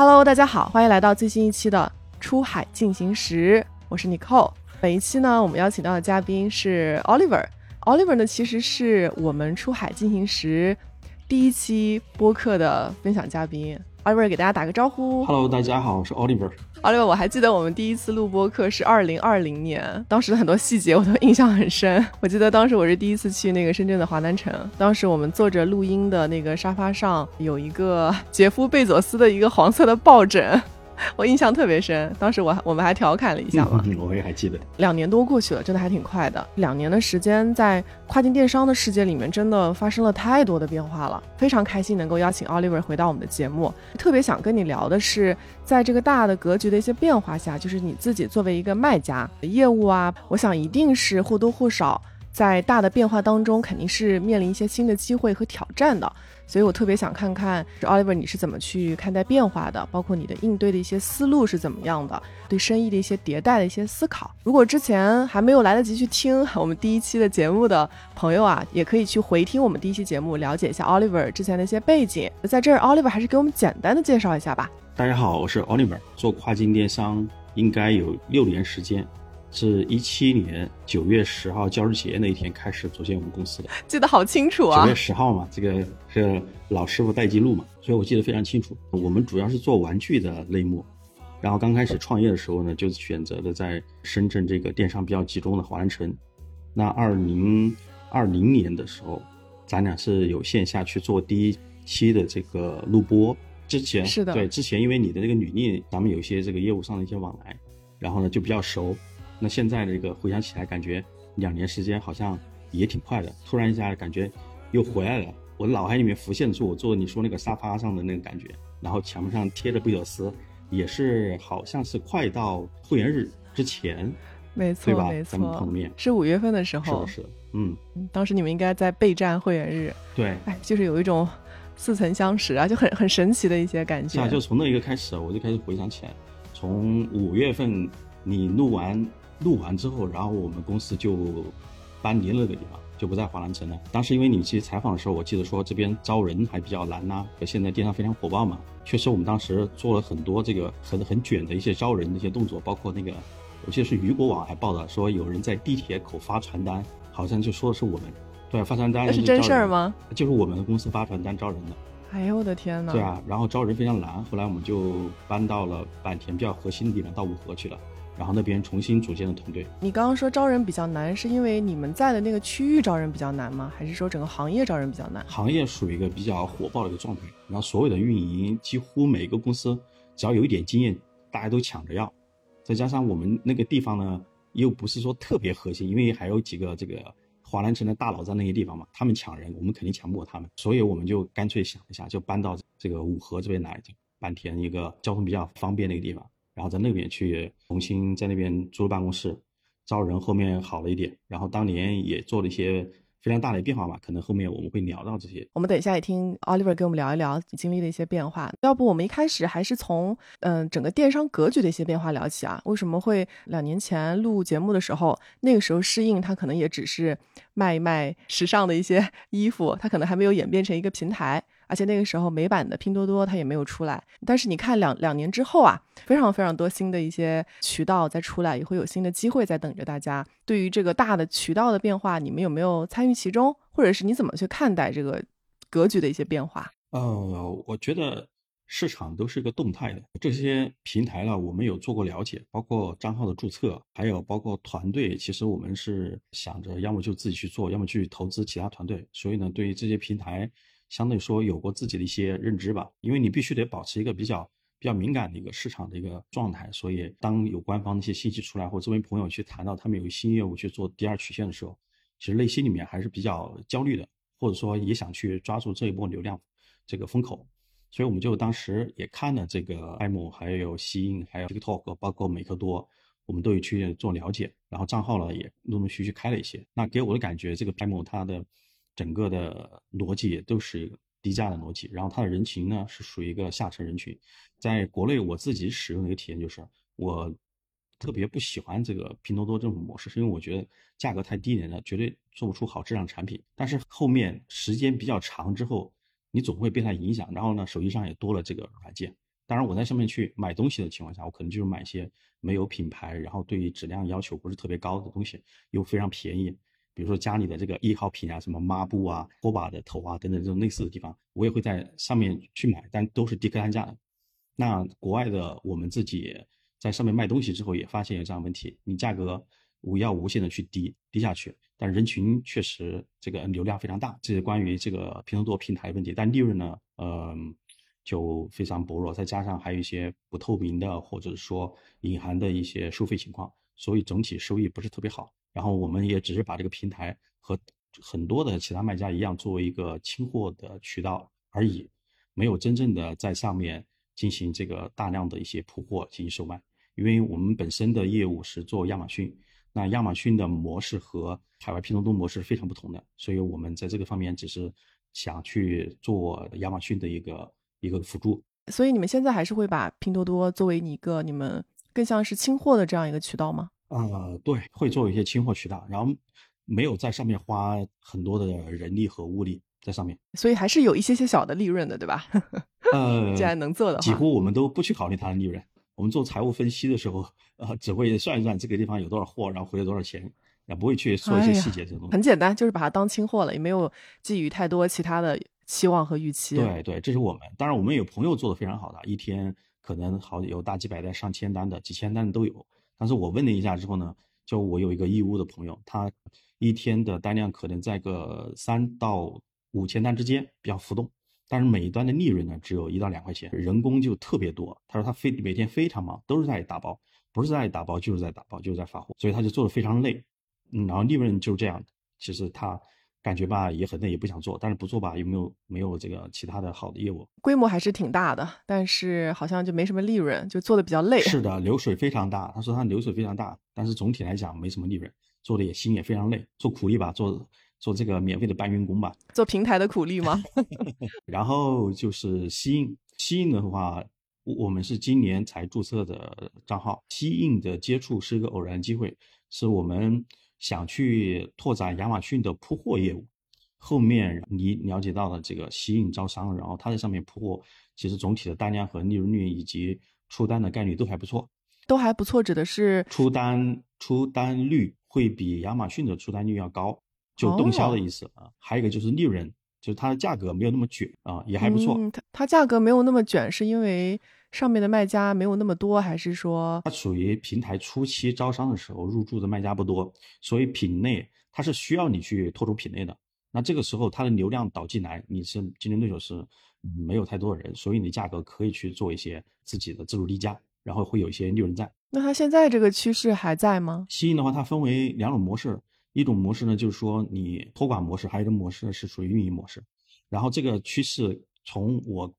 Hello，大家好，欢迎来到最新一期的《出海进行时》，我是 Nicole。本一期呢，我们邀请到的嘉宾是 Oliver。Oliver 呢，其实是我们《出海进行时》第一期播客的分享嘉宾。Oliver 给大家打个招呼。Hello，大家好，我是 Oliver。阿六我还记得我们第一次录播课是二零二零年，当时的很多细节我都印象很深。我记得当时我是第一次去那个深圳的华南城，当时我们坐着录音的那个沙发上有一个杰夫贝佐斯的一个黄色的抱枕，我印象特别深。当时我我们还调侃了一下嘛。嗯，我也还记得。两年多过去了，真的还挺快的。两年的时间，在跨境电商的世界里面，真的发生了太多的变化了。非常开心能够邀请 Oliver 回到我们的节目。特别想跟你聊的是，在这个大的格局的一些变化下，就是你自己作为一个卖家，业务啊，我想一定是或多或少在大的变化当中，肯定是面临一些新的机会和挑战的。所以我特别想看看 Oliver 你是怎么去看待变化的，包括你的应对的一些思路是怎么样的，对生意的一些迭代的一些思考。如果之前还没有来得及去听我们第一期的节目的朋友啊，也可以去回听我们第一期节目，了解一下 Oliver 之前的一些背景。在这儿，Oliver 还是给我们简单的介绍一下吧。大家好，我是 Oliver，做跨境电商应该有六年时间，是一七年九月十号教师节那一天开始组建我们公司的。记得好清楚啊九月！十号嘛，这个是老师傅带记录嘛，所以我记得非常清楚。我们主要是做玩具的类目，然后刚开始创业的时候呢，就是选择了在深圳这个电商比较集中的华南城。那二零二零年的时候，咱俩是有线下去做第一期的这个录播。之前是的对之前因为你的这个履历，咱们有一些这个业务上的一些往来，然后呢就比较熟。那现在这个回想起来，感觉两年时间好像也挺快的，突然一下感觉又回来了。我脑海里面浮现出我坐你说那个沙发上的那个感觉，然后墙上贴着贝佐斯，也是好像是快到会员日之前，没错对吧没咱们碰面，是五月份的时是候的，，是的，嗯，当时你们应该在备战会员日，对，哎，就是有一种似曾相识啊，就很很神奇的一些感觉。是啊，就从那一个开始，我就开始回想起来，从五月份你录完录完之后，然后我们公司就搬离了那个地方，就不在华南城了。当时因为你去采访的时候，我记得说这边招人还比较难呐、现在电商非常火爆嘛，确实我们当时做了很多这个很很卷的一些招人的一些动作，包括那个我记得是雨果网还报道说有人在地铁口发传单，好像就说的是我们。对，发传单那是真？事儿吗？就是我们的公司发传单招人的。哎呦我的天呐！对啊，然后招人非常难，后来我们就搬到了坂田比较核心的地方，到五河去了，然后那边重新组建了团队。你刚刚说招人比较难，是因为你们在的那个区域招人比较难吗？还是说整个行业招人比较难？行业属于一个比较火爆的一个状态，然后所有的运营几乎每一个公司只要有一点经验，大家都抢着要，再加上我们那个地方呢，又不是说特别核心，因为还有几个这个华南城的大佬在那些地方嘛，他们抢人，我们肯定抢不过他们，所以我们就干脆想一下，就搬到这个五河这边来，就坂田一个交通比较方便的一个地方，然后在那边去重新在那边租办公室，招人后面好了一点，然后当年也做了一些非常大的变化吧，可能后面我们会聊到这些。我们等一下也听 Oliver 跟我们聊一聊经历的一些变化。要不我们一开始还是从嗯、整个电商格局的一些变化聊起啊？为什么会两年前录节目的时候，那个时候适应它可能也只是卖一卖时尚的一些 衣服，它可能还没有演变成一个平台。而且那个时候美版的拼多多它也没有出来，但是你看两两年之后啊，非常非常多新的一些渠道在出来，也会有新的机会在等着大家。对于这个大的渠道的变化，你们有没有参与其中，或者是你怎么去看待这个格局的一些变化？呃，我觉得市场都是一个动态的，这些平台呢，我们有做过了解，包括账号的注册，还有包括团队，其实我们是想着要么就自己去做，要么去投资其他团队。所以呢，对于这些平台，相对说有过自己的一些认知吧，因为你必须得保持一个比较。比较敏感的一个市场的一个状态，所以当有官方的一些信息出来，或者周围朋友去谈到他们有新业务去做第二曲线的时候，其实内心里面还是比较焦虑的，或者说也想去抓住这一波流量这个风口。所以我们就当时也看了这个爱某，还有吸引，还有 TikTok，包括美克多，我们都有去做了解，然后账号呢也陆陆续续开了一些。那给我的感觉，这个 IM 它的整个的逻辑也都是一个低价的逻辑，然后它的人群呢是属于一个下沉人群。在国内我自己使用的一个体验就是，我特别不喜欢这个拼多多这种模式，是因为我觉得价格太低廉了，绝对做不出好质量产品。但是后面时间比较长之后，你总会被它影响，然后呢，手机上也多了这个软件，当然，我在上面去买东西的情况下，我可能就是买一些没有品牌，然后对于质量要求不是特别高的东西，又非常便宜。比如说家里的这个易耗品啊，什么抹布啊、拖把的头啊等等这种类似的地方，我也会在上面去买，但都是低客单价的。那国外的我们自己在上面卖东西之后，也发现有这样问题：你价格无要无限的去低低下去，但人群确实这个流量非常大，这是关于这个拼多多平台问题。但利润呢，嗯。就非常薄弱，再加上还有一些不透明的或者说隐含的一些收费情况，所以整体收益不是特别好。然后我们也只是把这个平台和很多的其他卖家一样，作为一个清货的渠道而已，没有真正的在上面进行这个大量的一些铺货进行售卖。因为我们本身的业务是做亚马逊，那亚马逊的模式和海外拼多多模式非常不同的，所以我们在这个方面只是想去做亚马逊的一个。一个辅助，所以你们现在还是会把拼多多作为你一个你们更像是清货的这样一个渠道吗？呃，对，会做一些清货渠道，然后没有在上面花很多的人力和物力在上面，所以还是有一些些小的利润的，对吧？呃，既然能做的话，几乎我们都不去考虑它的利润。我们做财务分析的时候，呃，只会算一算这个地方有多少货，然后回了多少钱，也不会去说一些细节这种。很简单，就是把它当清货了，也没有寄予太多其他的。期望和预期，对对，这是我们。当然，我们有朋友做的非常好的，一天可能好有大几百单、上千单的、几千单的都有。但是我问了一下之后呢，就我有一个义乌的朋友，他一天的单量可能在个三到五千单之间，比较浮动。但是每一单的利润呢，只有一到两块钱，人工就特别多。他说他非每天非常忙，都是在打包，不是在打包就是在打包，就是在发货，所以他就做的非常累。嗯，然后利润就是这样。其实他。感觉吧也很累，也不想做，但是不做吧又没有没有这个其他的好的业务？规模还是挺大的，但是好像就没什么利润，就做的比较累。是的，流水非常大。他说他流水非常大，但是总体来讲没什么利润，做的也心也非常累，做苦力吧，做做这个免费的搬运工吧，做平台的苦力吗？然后就是吸印，吸印的话，我们是今年才注册的账号，吸印的接触是一个偶然机会，是我们。想去拓展亚马逊的铺货业务，后面你了解到的这个吸引招商，然后他在上面铺货，其实总体的单量和利润率以及出单的概率都还不错，都还不错，指的是出单出单率会比亚马逊的出单率要高，就动销的意思啊。还有一个就是利润，就是它的价格没有那么卷啊，也还不错。它它价格没有那么卷，是因为。上面的卖家没有那么多，还是说它属于平台初期招商的时候入驻的卖家不多，所以品类它是需要你去拓出品类的。那这个时候它的流量导进来，你是竞争对手是没有太多的人，所以你价格可以去做一些自己的自主低价，然后会有一些利润在。那它现在这个趋势还在吗？吸引的话，它分为两种模式，一种模式呢就是说你托管模式，还有一种模式是属于运营模式。然后这个趋势从我。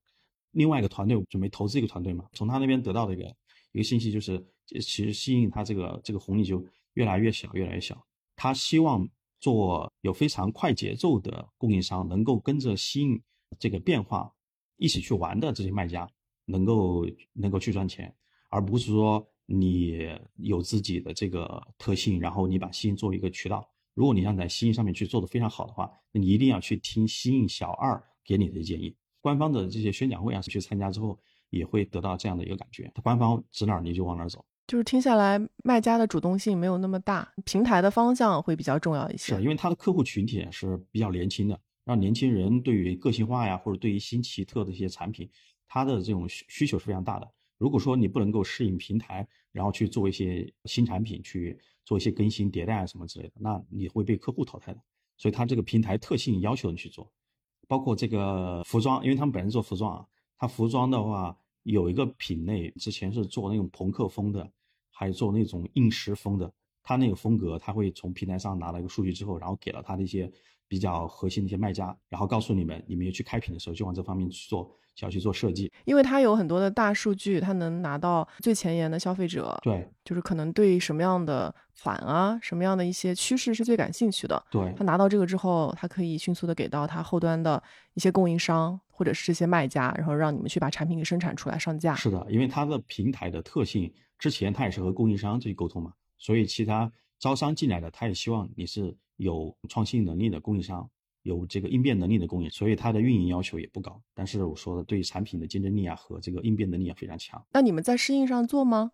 另外一个团队准备投资一个团队嘛，从他那边得到的一个一个信息就是，其实吸引他这个这个红利就越来越小，越来越小。他希望做有非常快节奏的供应商，能够跟着吸引这个变化一起去玩的这些卖家，能够能够去赚钱，而不是说你有自己的这个特性，然后你把吸引作为一个渠道。如果你想在吸引上面去做的非常好的话，那你一定要去听吸引小二给你的建议。官方的这些宣讲会啊，去参加之后也会得到这样的一个感觉，他官方指哪儿你就往哪儿走。就是听下来，卖家的主动性没有那么大，平台的方向会比较重要一些。是因为他的客户群体是比较年轻的，让年轻人对于个性化呀，或者对于新奇特的一些产品，他的这种需求是非常大的。如果说你不能够适应平台，然后去做一些新产品，去做一些更新迭代啊什么之类的，那你会被客户淘汰的。所以，他这个平台特性要求你去做。包括这个服装，因为他们本身做服装啊，他服装的话有一个品类，之前是做那种朋克风的，还做那种硬石风的，他那个风格他会从平台上拿到一个数据之后，然后给了他的一些比较核心的一些卖家，然后告诉你们，你们去开品的时候就往这方面去做。想去做设计，因为它有很多的大数据，它能拿到最前沿的消费者。对，就是可能对什么样的款啊，什么样的一些趋势是最感兴趣的。对，他拿到这个之后，他可以迅速的给到他后端的一些供应商或者是这些卖家，然后让你们去把产品给生产出来上架。是的，因为它的平台的特性，之前他也是和供应商去沟通嘛，所以其他招商进来的，他也希望你是有创新能力的供应商。有这个应变能力的供应，所以它的运营要求也不高。但是我说的对产品的竞争力啊和这个应变能力也非常强。那你们在适应上做吗？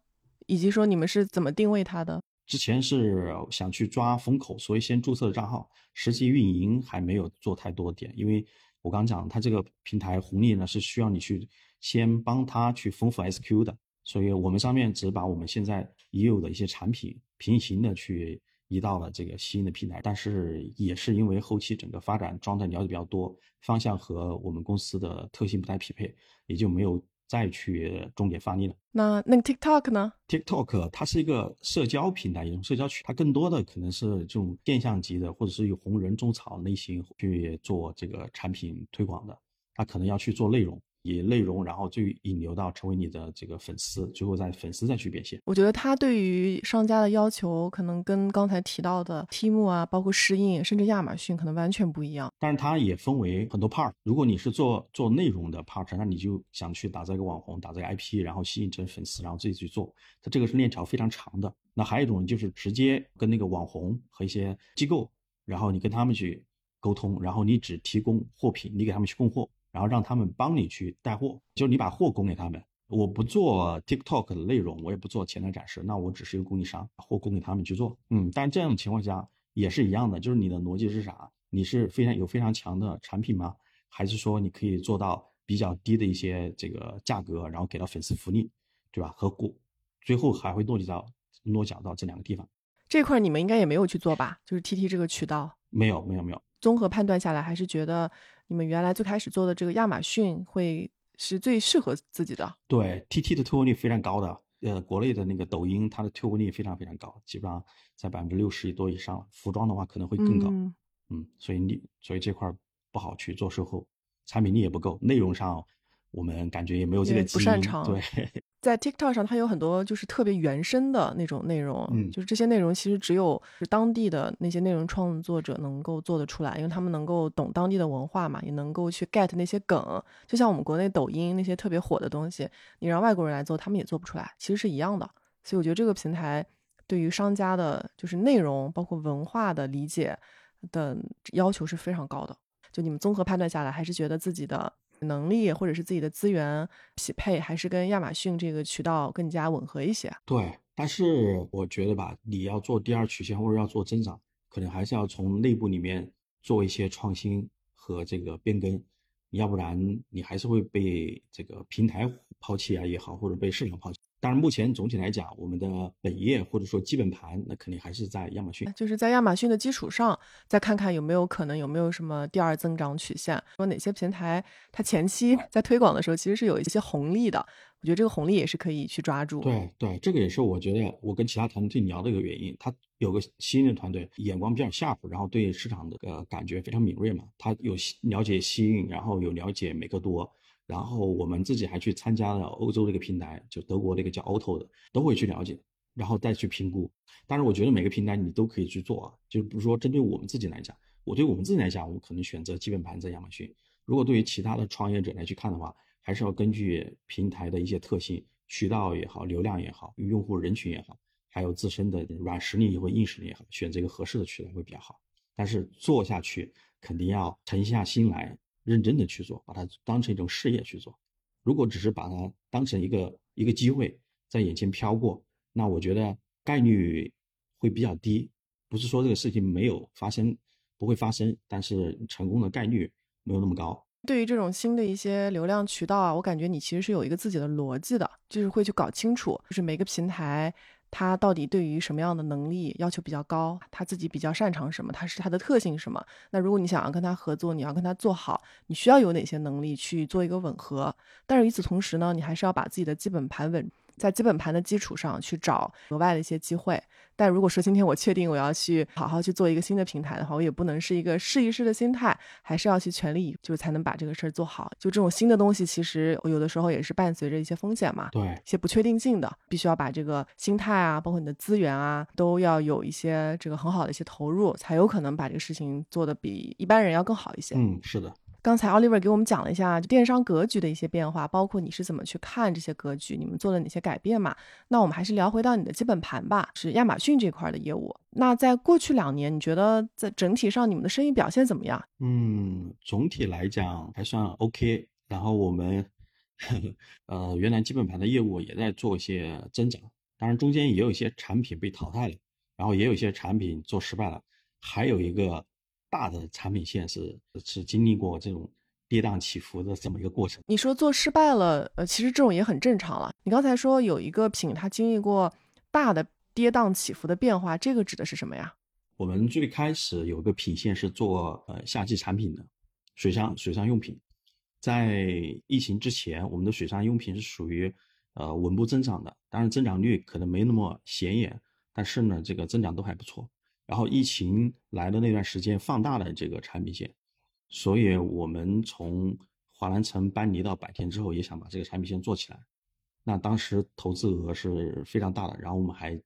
以及说你们是怎么定位它的？之前是想去抓风口，所以先注册的账号，实际运营还没有做太多点，因为我刚讲它这个平台红利呢是需要你去先帮它去丰富 SQ 的，所以我们上面只把我们现在已有的一些产品平行的去移到了这个新的平台，但是也是因为后期整个发展状态了解比较多，方向和我们公司的特性不太匹配，也就没有。再去重点发力了。那那个 TikTok 呢？TikTok 它是一个社交平台，一种社交群，它更多的可能是这种现象级的，或者是有红人种草类型去做这个产品推广的，它可能要去做内容。以内容，然后最引流到成为你的这个粉丝，最后在粉丝再去变现。我觉得他对于商家的要求，可能跟刚才提到的 t m 啊，包括适应，甚至亚马逊，可能完全不一样。但是它也分为很多 part。如果你是做做内容的 part，那你就想去打造一个网红，打造一个 IP，然后吸引成粉丝，然后自己去做。它这个是链条非常长的。那还有一种就是直接跟那个网红和一些机构，然后你跟他们去沟通，然后你只提供货品，你给他们去供货。然后让他们帮你去带货，就是你把货供给他们。我不做 TikTok 的内容，我也不做前台展示，那我只是一个供应商，把货供给他们去做。嗯，但这样的情况下也是一样的，就是你的逻辑是啥？你是非常有非常强的产品吗？还是说你可以做到比较低的一些这个价格，然后给到粉丝福利，对吧？和过最后还会落地到落脚到这两个地方。这块你们应该也没有去做吧？就是 TT 这个渠道，没有，没有，没有。综合判断下来，还是觉得你们原来最开始做的这个亚马逊会是最适合自己的。对，T T 的退货率非常高的，呃，国内的那个抖音，它的退货率非常非常高，基本上在百分之六十多以上。服装的话可能会更高，嗯，所以你所以这块不好去做售后，产品力也不够，内容上我们感觉也没有这个不擅长，对。在 TikTok 上，它有很多就是特别原生的那种内容，嗯，就是这些内容其实只有是当地的那些内容创作者能够做得出来，因为他们能够懂当地的文化嘛，也能够去 get 那些梗。就像我们国内抖音那些特别火的东西，你让外国人来做，他们也做不出来，其实是一样的。所以我觉得这个平台对于商家的，就是内容包括文化的理解的要求是非常高的。就你们综合判断下来，还是觉得自己的。能力或者是自己的资源匹配，还是跟亚马逊这个渠道更加吻合一些？对，但是我觉得吧，你要做第二曲线或者要做增长，可能还是要从内部里面做一些创新和这个变更，要不然你还是会被这个平台抛弃啊也好，或者被市场抛弃。当然，目前总体来讲，我们的本业或者说基本盘，那肯定还是在亚马逊。就是在亚马逊的基础上，再看看有没有可能有没有什么第二增长曲线，说哪些平台它前期在推广的时候其实是有一些红利的。我觉得这个红利也是可以去抓住。对对，这个也是我觉得我跟其他团队聊的一个原因。他有个新的团队，眼光比较 sharp，然后对市场的呃感觉非常敏锐嘛。他有了解西运，然后有了解美克多。然后我们自己还去参加了欧洲的一个平台，就德国那个叫 Auto 的，都会去了解，然后再去评估。但是，我觉得每个平台你都可以去做啊，就是比如说针对我们自己来讲，我对我们自己来讲，我可能选择基本盘在亚马逊。如果对于其他的创业者来去看的话，还是要根据平台的一些特性，渠道也好，流量也好，用户人群也好，还有自身的软实力或硬实力也好，选择一个合适的渠道会比较好。但是做下去肯定要沉下心来。认真的去做，把它当成一种事业去做。如果只是把它当成一个一个机会在眼前飘过，那我觉得概率会比较低。不是说这个事情没有发生，不会发生，但是成功的概率没有那么高。对于这种新的一些流量渠道啊，我感觉你其实是有一个自己的逻辑的，就是会去搞清楚，就是每个平台。他到底对于什么样的能力要求比较高？他自己比较擅长什么？他是他的特性什么？那如果你想要跟他合作，你要跟他做好，你需要有哪些能力去做一个吻合？但是与此同时呢，你还是要把自己的基本盘稳。在基本盘的基础上去找额外的一些机会，但如果说今天我确定我要去好好去做一个新的平台的话，我也不能是一个试一试的心态，还是要去全力，就是才能把这个事儿做好。就这种新的东西，其实有的时候也是伴随着一些风险嘛，对，一些不确定性的，必须要把这个心态啊，包括你的资源啊，都要有一些这个很好的一些投入，才有可能把这个事情做得比一般人要更好一些。嗯，是的。刚才 Oliver 给我们讲了一下电商格局的一些变化，包括你是怎么去看这些格局，你们做了哪些改变嘛？那我们还是聊回到你的基本盘吧，是亚马逊这块的业务。那在过去两年，你觉得在整体上你们的生意表现怎么样？嗯，总体来讲还算 OK。然后我们呵呵 呃原来基本盘的业务也在做一些增长，当然中间也有一些产品被淘汰了，然后也有一些产品做失败了，还有一个。大的产品线是是经历过这种跌宕起伏的这么一个过程。你说做失败了，呃，其实这种也很正常了。你刚才说有一个品它经历过大的跌宕起伏的变化，这个指的是什么呀？我们最开始有个品线是做呃夏季产品的水上水上用品，在疫情之前，我们的水上用品是属于呃稳步增长的，当然增长率可能没那么显眼，但是呢，这个增长都还不错。然后疫情来的那段时间，放大了这个产品线，所以我们从华南城搬离到百田之后，也想把这个产品线做起来。那当时投资额是非常大的，然后我们还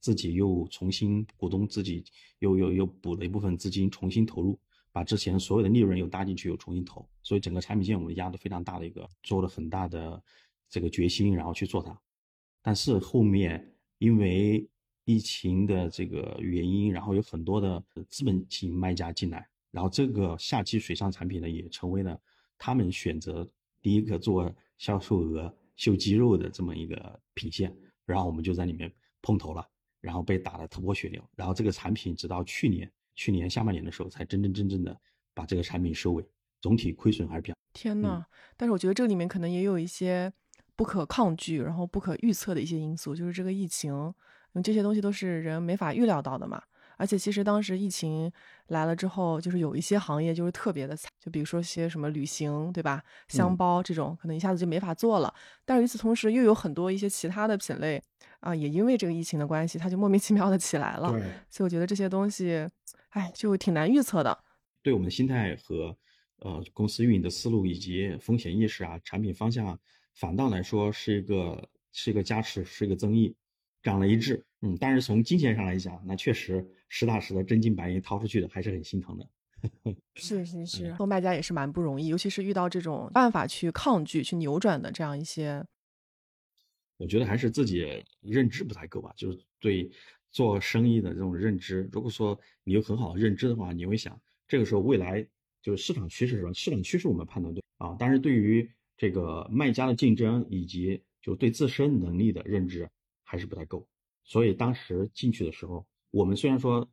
自己又重新股东自己又又又补了一部分资金，重新投入，把之前所有的利润又搭进去，又重新投。所以整个产品线我们压的非常大的一个，做了很大的这个决心，然后去做它。但是后面因为疫情的这个原因，然后有很多的资本型卖家进来，然后这个夏季水上产品呢，也成为了他们选择第一个做销售额秀肌肉的这么一个品线，然后我们就在里面碰头了，然后被打得头破血流，然后这个产品直到去年去年下半年的时候，才真真正正的把这个产品收尾，总体亏损还是比较。天呐，但是我觉得这里面可能也有一些不可抗拒，然后不可预测的一些因素，就是这个疫情。这些东西都是人没法预料到的嘛，而且其实当时疫情来了之后，就是有一些行业就是特别的惨，就比如说些什么旅行，对吧？箱包这种可能一下子就没法做了。但是与此同时，又有很多一些其他的品类啊，也因为这个疫情的关系，它就莫名其妙的起来了。所以我觉得这些东西，哎，就挺难预测的。对我们的心态和呃公司运营的思路以及风险意识啊，产品方向，反倒来说是一个是一个加持，是一个增益。涨了一致，嗯，但是从金钱上来讲，那确实实打实的真金白银掏出去的，还是很心疼的。是 是是，做卖家也是蛮不容易，尤其是遇到这种办法去抗拒、去扭转的这样一些。我觉得还是自己认知不太够吧，就是对做生意的这种认知。如果说你有很好的认知的话，你会想，这个时候未来就是市场趋势是吧？市场趋势我们判断对啊，但是对于这个卖家的竞争以及就对自身能力的认知。还是不太够，所以当时进去的时候，我们虽然说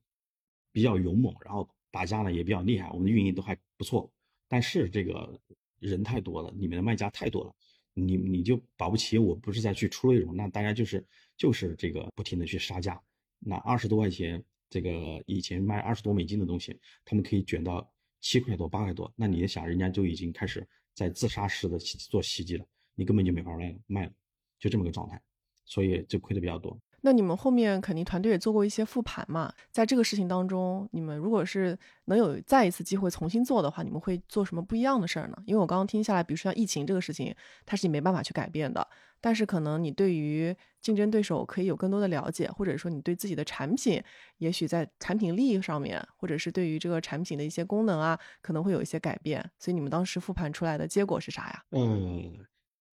比较勇猛，然后打架呢也比较厉害，我们的运营都还不错，但是这个人太多了，里面的卖家太多了，你你就保不齐我不是在去出内容，那大家就是就是这个不停的去杀价，那二十多块钱，这个以前卖二十多美金的东西，他们可以卷到七块多八块多，那你想人家就已经开始在自杀式的做袭击了，你根本就没法卖卖了，就这么个状态。所以就亏的比较多。那你们后面肯定团队也做过一些复盘嘛？在这个事情当中，你们如果是能有再一次机会重新做的话，你们会做什么不一样的事儿呢？因为我刚刚听下来，比如说像疫情这个事情，它是你没办法去改变的。但是可能你对于竞争对手可以有更多的了解，或者说你对自己的产品，也许在产品力益上面，或者是对于这个产品的一些功能啊，可能会有一些改变。所以你们当时复盘出来的结果是啥呀？嗯。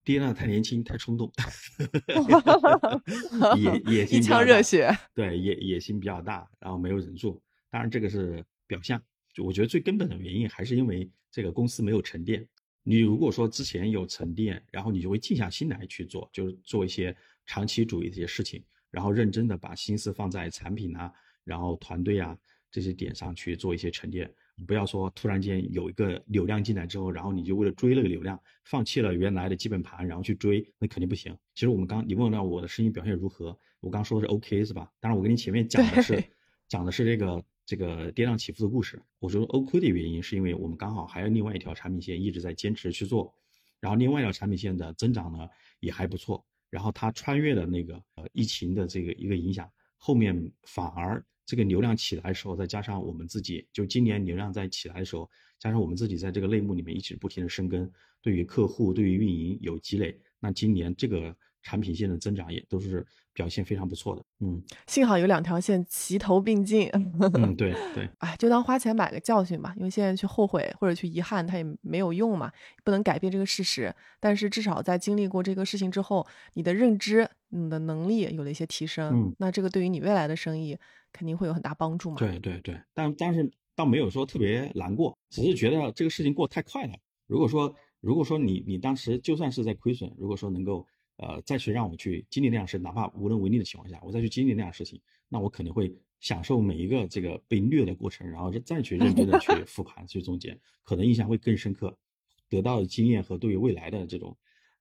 爹呢太年轻太冲动，野野心一腔热血，对野野心比较大，然后没有忍住。当然这个是表象，就我觉得最根本的原因还是因为这个公司没有沉淀。你如果说之前有沉淀，然后你就会静下心来去做，就是做一些长期主义的一些事情，然后认真的把心思放在产品啊，然后团队啊这些点上去做一些沉淀。不要说突然间有一个流量进来之后，然后你就为了追那个流量，放弃了原来的基本盘，然后去追，那肯定不行。其实我们刚你问到我的生意表现如何，我刚说的是 OK 是吧？当然我跟你前面讲的是讲的是这个这个跌宕起伏的故事。我觉得 OK 的原因是因为我们刚好还有另外一条产品线一直在坚持去做，然后另外一条产品线的增长呢也还不错，然后它穿越了那个呃疫情的这个一个影响，后面反而。这个流量起来的时候，再加上我们自己，就今年流量在起来的时候，加上我们自己在这个类目里面一直不停的生根，对于客户、对于运营有积累，那今年这个产品线的增长也都是表现非常不错的。嗯，幸好有两条线齐头并进。嗯，对对。哎，就当花钱买个教训吧，因为现在去后悔或者去遗憾，它也没有用嘛，不能改变这个事实。但是至少在经历过这个事情之后，你的认知、你的能力有了一些提升。嗯，那这个对于你未来的生意肯定会有很大帮助嘛。对对对，但但是倒没有说特别难过，只是觉得这个事情过太快了。如果说如果说你你当时就算是在亏损，如果说能够呃再去让我去经历那样事，哪怕无能为力的情况下，我再去经历那样事情，那我肯定会享受每一个这个被虐的过程，然后再去认真的去复盘去总结，可能印象会更深刻，得到的经验和对于未来的这种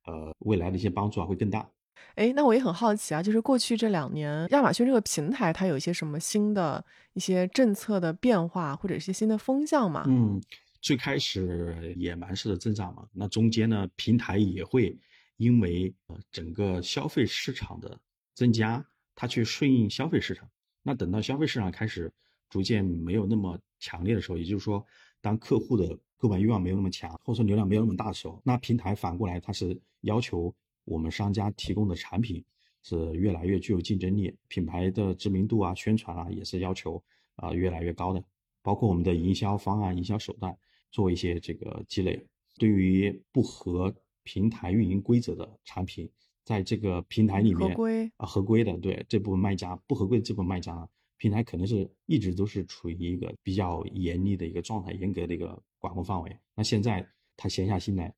呃未来的一些帮助啊会更大。哎，那我也很好奇啊，就是过去这两年，亚马逊这个平台它有一些什么新的一些政策的变化，或者一些新的风向嘛？嗯。最开始野蛮式的增长嘛，那中间呢，平台也会因为呃整个消费市场的增加，它去顺应消费市场。那等到消费市场开始逐渐没有那么强烈的时候，也就是说，当客户的购买欲望没有那么强，或者说流量没有那么大的时候，那平台反过来它是要求我们商家提供的产品是越来越具有竞争力，品牌的知名度啊、宣传啊也是要求啊越来越高的，包括我们的营销方案、营销手段。做一些这个积累，对于不合平台运营规则的产品，在这个平台里面合规啊合规的，对这部分卖家不合规的这部分卖家呢，平台可能是一直都是处于一个比较严厉的一个状态，严格的一个管控范围。那现在他闲下心来，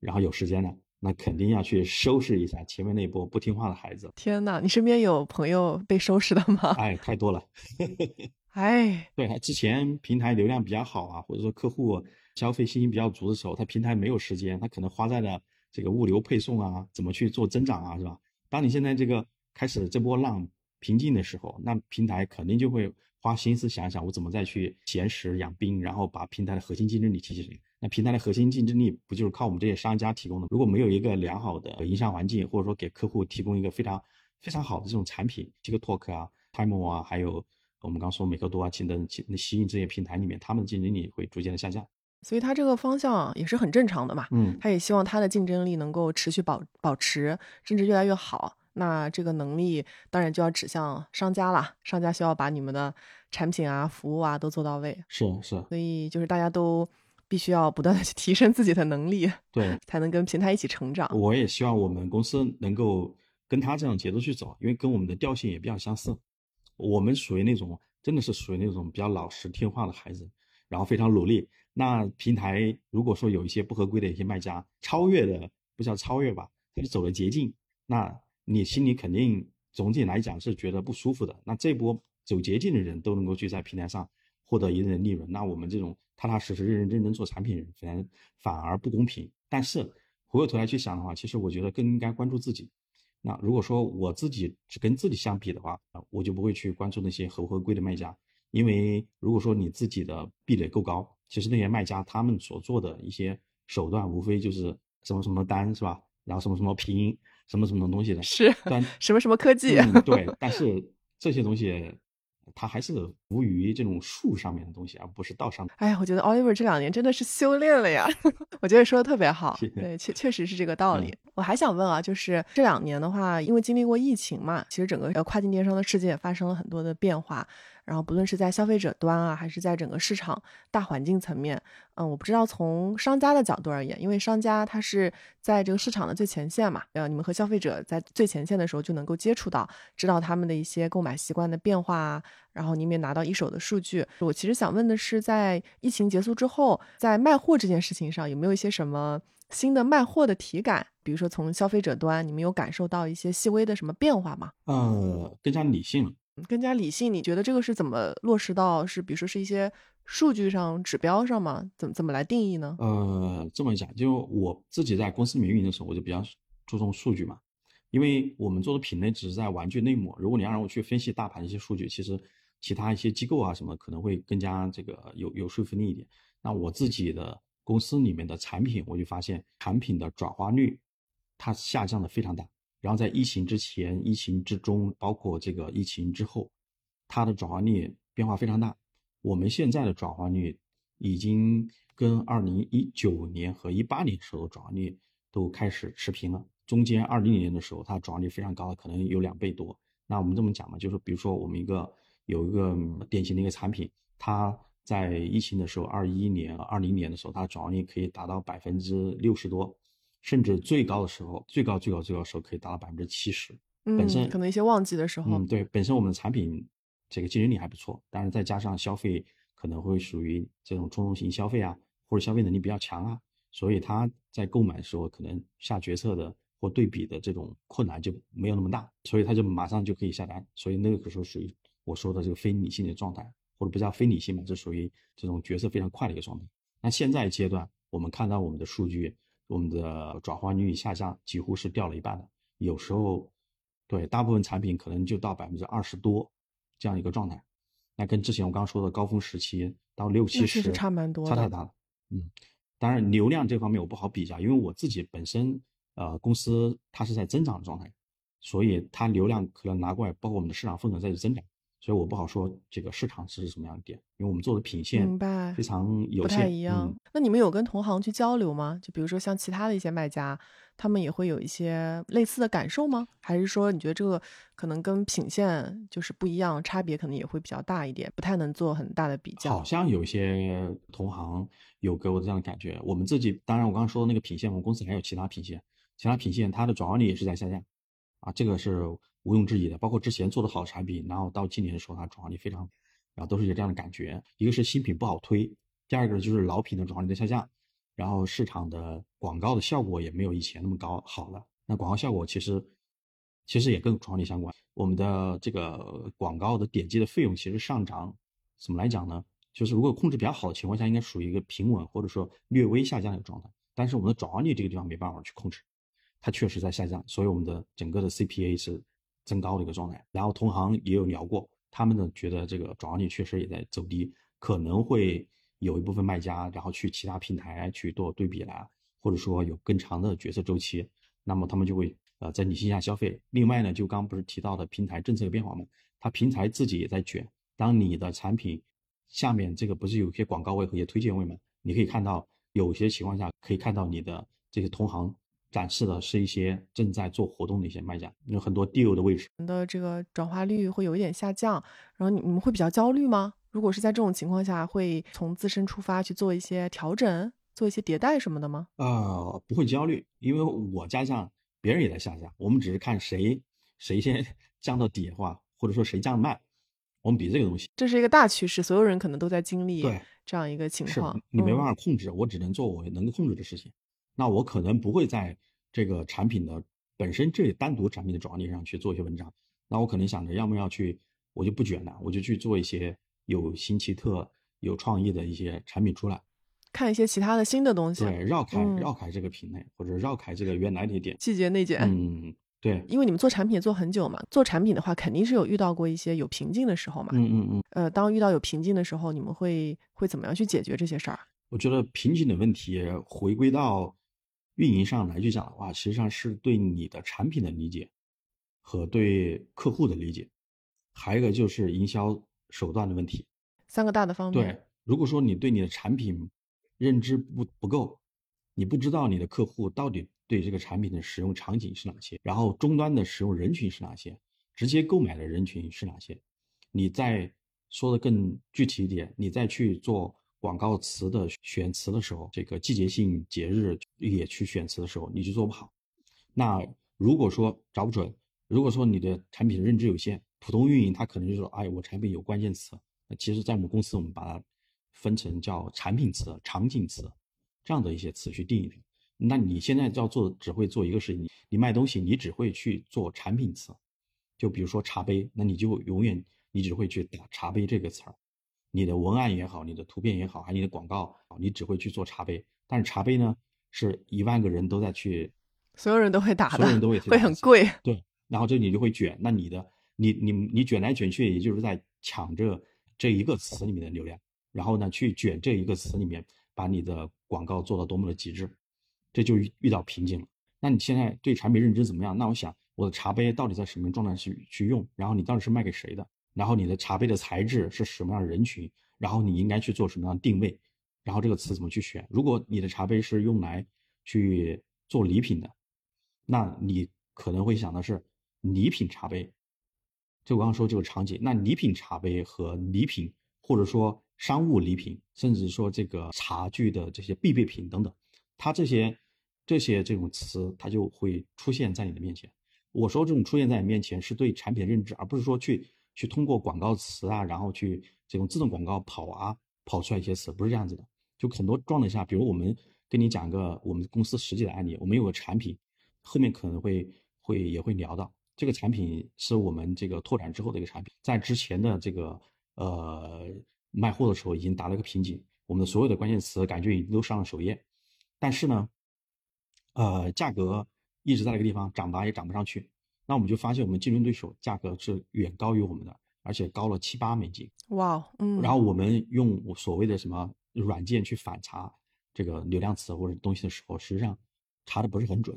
然后有时间了，那肯定要去收拾一下前面那波不听话的孩子。天呐，你身边有朋友被收拾的吗？哎，太多了。哎，对，他之前平台流量比较好啊，或者说客户。消费信心比较足的时候，他平台没有时间，他可能花在了这个物流配送啊，怎么去做增长啊，是吧？当你现在这个开始这波浪平静的时候，那平台肯定就会花心思想一想，我怎么再去闲时养兵，然后把平台的核心竞争力提起来。那平台的核心竞争力不就是靠我们这些商家提供的？如果没有一个良好的营销环境，或者说给客户提供一个非常非常好的这种产品，TikTok 啊、Time 啊，还有我们刚说美克多啊、等等吸引这些平台里面，他们的竞争力会逐渐的下降。所以他这个方向也是很正常的嘛，嗯，他也希望他的竞争力能够持续保保持，甚至越来越好。那这个能力当然就要指向商家了，商家需要把你们的产品啊、服务啊都做到位。是是，所以就是大家都必须要不断的去提升自己的能力，对，才能跟平台一起成长。我也希望我们公司能够跟他这样节奏去走，因为跟我们的调性也比较相似。我们属于那种真的是属于那种比较老实听话的孩子，然后非常努力。那平台如果说有一些不合规的一些卖家超越的，不叫超越吧，他就走了捷径，那你心里肯定总体来讲是觉得不舒服的。那这波走捷径的人都能够去在平台上获得一定的利润，那我们这种踏踏实实、认认真真做产品人，反反而不公平。但是回过头来去想的话，其实我觉得更应该关注自己。那如果说我自己只跟自己相比的话，我就不会去关注那些合不合规的卖家，因为如果说你自己的壁垒够高。其实那些卖家他们所做的一些手段，无非就是什么什么单是吧？然后什么什么拼什么什么东西的，是，但什么什么科技，嗯对，但是这些东西。它还是服务于这种术上面的东西，而不是道上的。哎呀，我觉得 Oliver 这两年真的是修炼了呀，我觉得说的特别好。对，确确实是这个道理。我还想问啊，就是这两年的话，因为经历过疫情嘛，其实整个跨境电商的世界也发生了很多的变化。然后不论是在消费者端啊，还是在整个市场大环境层面，嗯，我不知道从商家的角度而言，因为商家他是在这个市场的最前线嘛，呃，你们和消费者在最前线的时候就能够接触到，知道他们的一些购买习惯的变化啊，然后你们也拿到一手的数据。我其实想问的是，在疫情结束之后，在卖货这件事情上，有没有一些什么新的卖货的体感？比如说从消费者端，你们有感受到一些细微的什么变化吗？呃，更加理性。更加理性，你觉得这个是怎么落实到是，比如说是一些数据上、指标上吗？怎么怎么来定义呢？呃，这么讲，就我自己在公司里面运营的时候，我就比较注重数据嘛，因为我们做的品类只是在玩具内膜。如果你要让我去分析大盘一些数据，其实其他一些机构啊什么可能会更加这个有有说服力一点。那我自己的公司里面的产品，我就发现产品的转化率它下降的非常大。然后在疫情之前、疫情之中，包括这个疫情之后，它的转化率变化非常大。我们现在的转化率已经跟二零一九年和一八年时候的转化率都开始持平了，中间二零年的时候，它转化率非常高的，可能有两倍多。那我们这么讲嘛，就是比如说我们一个有一个典型的一个产品，它在疫情的时候，二一年、二零年的时候，它转化率可以达到百分之六十多，甚至最高的时候，最高最高最高时候可以达到百分之七十。本身可能一些旺季的时候，嗯，对，本身我们的产品这个竞争力还不错，但是再加上消费可能会属于这种冲动型消费啊，或者消费能力比较强啊，所以他在购买的时候可能下决策的。或对比的这种困难就没有那么大，所以他就马上就可以下单，所以那个时候属于我说的这个非理性的状态，或者不叫非理性吧，这属于这种决策非常快的一个状态。那现在阶段，我们看到我们的数据，我们的转化率下降几乎是掉了一半的，有时候对大部分产品可能就到百分之二十多这样一个状态。那跟之前我刚刚说的高峰时期到六七十差蛮多，差太大了。嗯，当然流量这方面我不好比较，因为我自己本身。呃，公司它是在增长的状态，所以它流量可能拿过来，包括我们的市场份额在增长，所以我不好说这个市场是什么样的点，因为我们做的品线非常有限，不太一样。那你们有跟同行去交流吗？就比如说像其他的一些卖家，他们也会有一些类似的感受吗？还是说你觉得这个可能跟品线就是不一样，差别可能也会比较大一点，不太能做很大的比较？好像有些同行有给我这样的感觉。我们自己当然，我刚刚说的那个品线，我们公司还有其他品线。其他品线它的转化率也是在下降，啊，这个是毋庸置疑的。包括之前做的好产品，然后到今年的时候，它转化率非常，然后都是有这样的感觉。一个是新品不好推，第二个就是老品的转化率在下降，然后市场的广告的效果也没有以前那么高好了。那广告效果其实其实也跟转化率相关。我们的这个广告的点击的费用其实上涨，怎么来讲呢？就是如果控制比较好的情况下，应该属于一个平稳或者说略微下降的状态。但是我们的转化率这个地方没办法去控制。它确实在下降，所以我们的整个的 CPA 是增高的一个状态。然后同行也有聊过，他们呢觉得这个转化率确实也在走低，可能会有一部分卖家然后去其他平台去做对比啦，或者说有更长的决策周期，那么他们就会呃在你线下消费。另外呢，就刚不是提到的平台政策的变化吗？它平台自己也在卷。当你的产品下面这个不是有些广告位和一些推荐位吗？你可以看到有些情况下可以看到你的这些同行。展示的是一些正在做活动的一些卖家，有很多 deal 的位置，的这个转化率会有一点下降，然后你你们会比较焦虑吗？如果是在这种情况下，会从自身出发去做一些调整，做一些迭代什么的吗？呃，不会焦虑，因为我加价，别人也在下降，我们只是看谁谁先 降到底的话，或者说谁降慢，我们比这个东西。这是一个大趋势，所有人可能都在经历这样一个情况，你没办法控制，我只能做我能够控制的事情。那我可能不会在这个产品的本身这单独产品的转化率上去做一些文章。那我可能想着，要么要去，我就不卷了，我就去做一些有新奇特、有创意的一些产品出来，看一些其他的新的东西，对，绕开绕开这个品类，或者绕开这个原来的点，细节内卷。嗯，对，因为你们做产品也做很久嘛，做产品的话，肯定是有遇到过一些有瓶颈的时候嘛。嗯嗯嗯。呃，当遇到有瓶颈的时候，你们会会怎么样去解决这些事儿？我觉得瓶颈的问题回归到。运营上来去讲的话，实际上是对你的产品的理解和对客户的理解，还有一个就是营销手段的问题，三个大的方面。对，如果说你对你的产品认知不不够，你不知道你的客户到底对这个产品的使用场景是哪些，然后终端的使用人群是哪些，直接购买的人群是哪些，你再说的更具体一点，你再去做。广告词的选词的时候，这个季节性节日也去选词的时候，你就做不好。那如果说找不准，如果说你的产品认知有限，普通运营他可能就说，哎，我产品有关键词。那其实，在我们公司，我们把它分成叫产品词、场景词这样的一些词去定义它。那你现在要做，只会做一个事情，你卖东西，你只会去做产品词。就比如说茶杯，那你就永远你只会去打茶杯这个词儿。你的文案也好，你的图片也好，还有你的广告，你只会去做茶杯。但是茶杯呢，是一万个人都在去，所有人都会打的，所有人都会会很贵。对，然后这你就会卷，那你的你你你卷来卷去，也就是在抢这这一个词里面的流量，然后呢去卷这一个词里面，把你的广告做到多么的极致，这就遇到瓶颈了。那你现在对产品认知怎么样？那我想我的茶杯到底在什么状态去去用？然后你到底是卖给谁的？然后你的茶杯的材质是什么样的人群？然后你应该去做什么样的定位？然后这个词怎么去选？如果你的茶杯是用来去做礼品的，那你可能会想的是礼品茶杯，就我刚刚说这个场景，那礼品茶杯和礼品或者说商务礼品，甚至说这个茶具的这些必备品等等，它这些这些这种词，它就会出现在你的面前。我说这种出现在你面前是对产品认知，而不是说去去通过广告词啊，然后去这种自动广告跑啊跑出来一些词，不是这样子的。就很多状态下，比如我们跟你讲个我们公司实际的案例，我们有个产品，后面可能会会也会聊到这个产品是我们这个拓展之后的一个产品，在之前的这个呃卖货的时候已经达了一个瓶颈，我们的所有的关键词感觉已经都上了首页，但是呢，呃价格。一直在那个地方涨吧也涨不上去，那我们就发现我们竞争对手价格是远高于我们的，而且高了七八美金。哇，嗯。然后我们用所谓的什么软件去反查这个流量词或者东西的时候，实际上查的不是很准。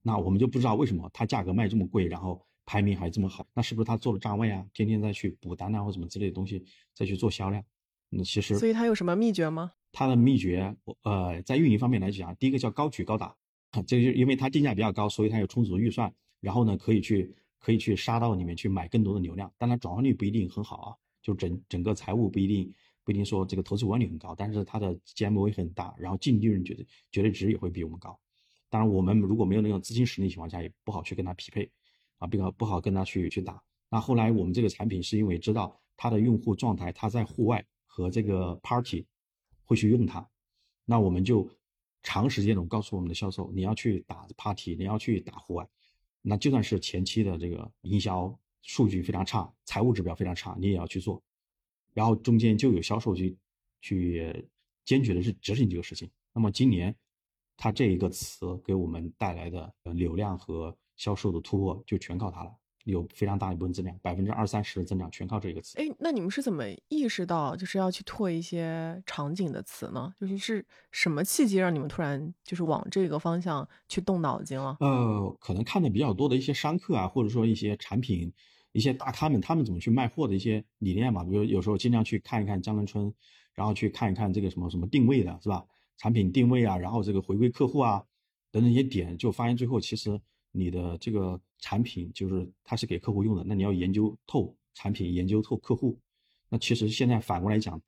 那我们就不知道为什么它价格卖这么贵，然后排名还这么好。那是不是他做了站位啊？天天在去补单啊，或什么之类的东西再去做销量？那其实，所以它有什么秘诀吗？它的秘诀，呃，在运营方面来讲，第一个叫高举高打。这就因为它定价比较高，所以它有充足的预算，然后呢，可以去可以去杀到里面去买更多的流量，当然转化率不一定很好啊，就整整个财务不一定不一定说这个投资管理很高，但是它的 GMV 很大，然后净利润绝对绝对值也会比我们高。当然，我们如果没有那种资金实力情况下，也不好去跟它匹配啊，比较不好跟它去去打。那后来我们这个产品是因为知道它的用户状态，他在户外和这个 party 会去用它，那我们就。长时间的告诉我们的销售，你要去打 party，你要去打户外，那就算是前期的这个营销数据非常差，财务指标非常差，你也要去做。然后中间就有销售去去坚决的是执行这个事情。那么今年，他这一个词给我们带来的流量和销售的突破，就全靠它了。有非常大一部分增长，百分之二三十的增长全靠这个词。哎，那你们是怎么意识到就是要去拓一些场景的词呢？就是是什么契机让你们突然就是往这个方向去动脑筋了？呃，可能看的比较多的一些商客啊，或者说一些产品、一些大咖们，他们怎么去卖货的一些理念嘛。比如有时候尽量去看一看江南春，然后去看一看这个什么什么定位的是吧？产品定位啊，然后这个回归客户啊等等一些点，就发现最后其实。你的这个产品就是它是给客户用的，那你要研究透产品，研究透客户。那其实现在反过来讲，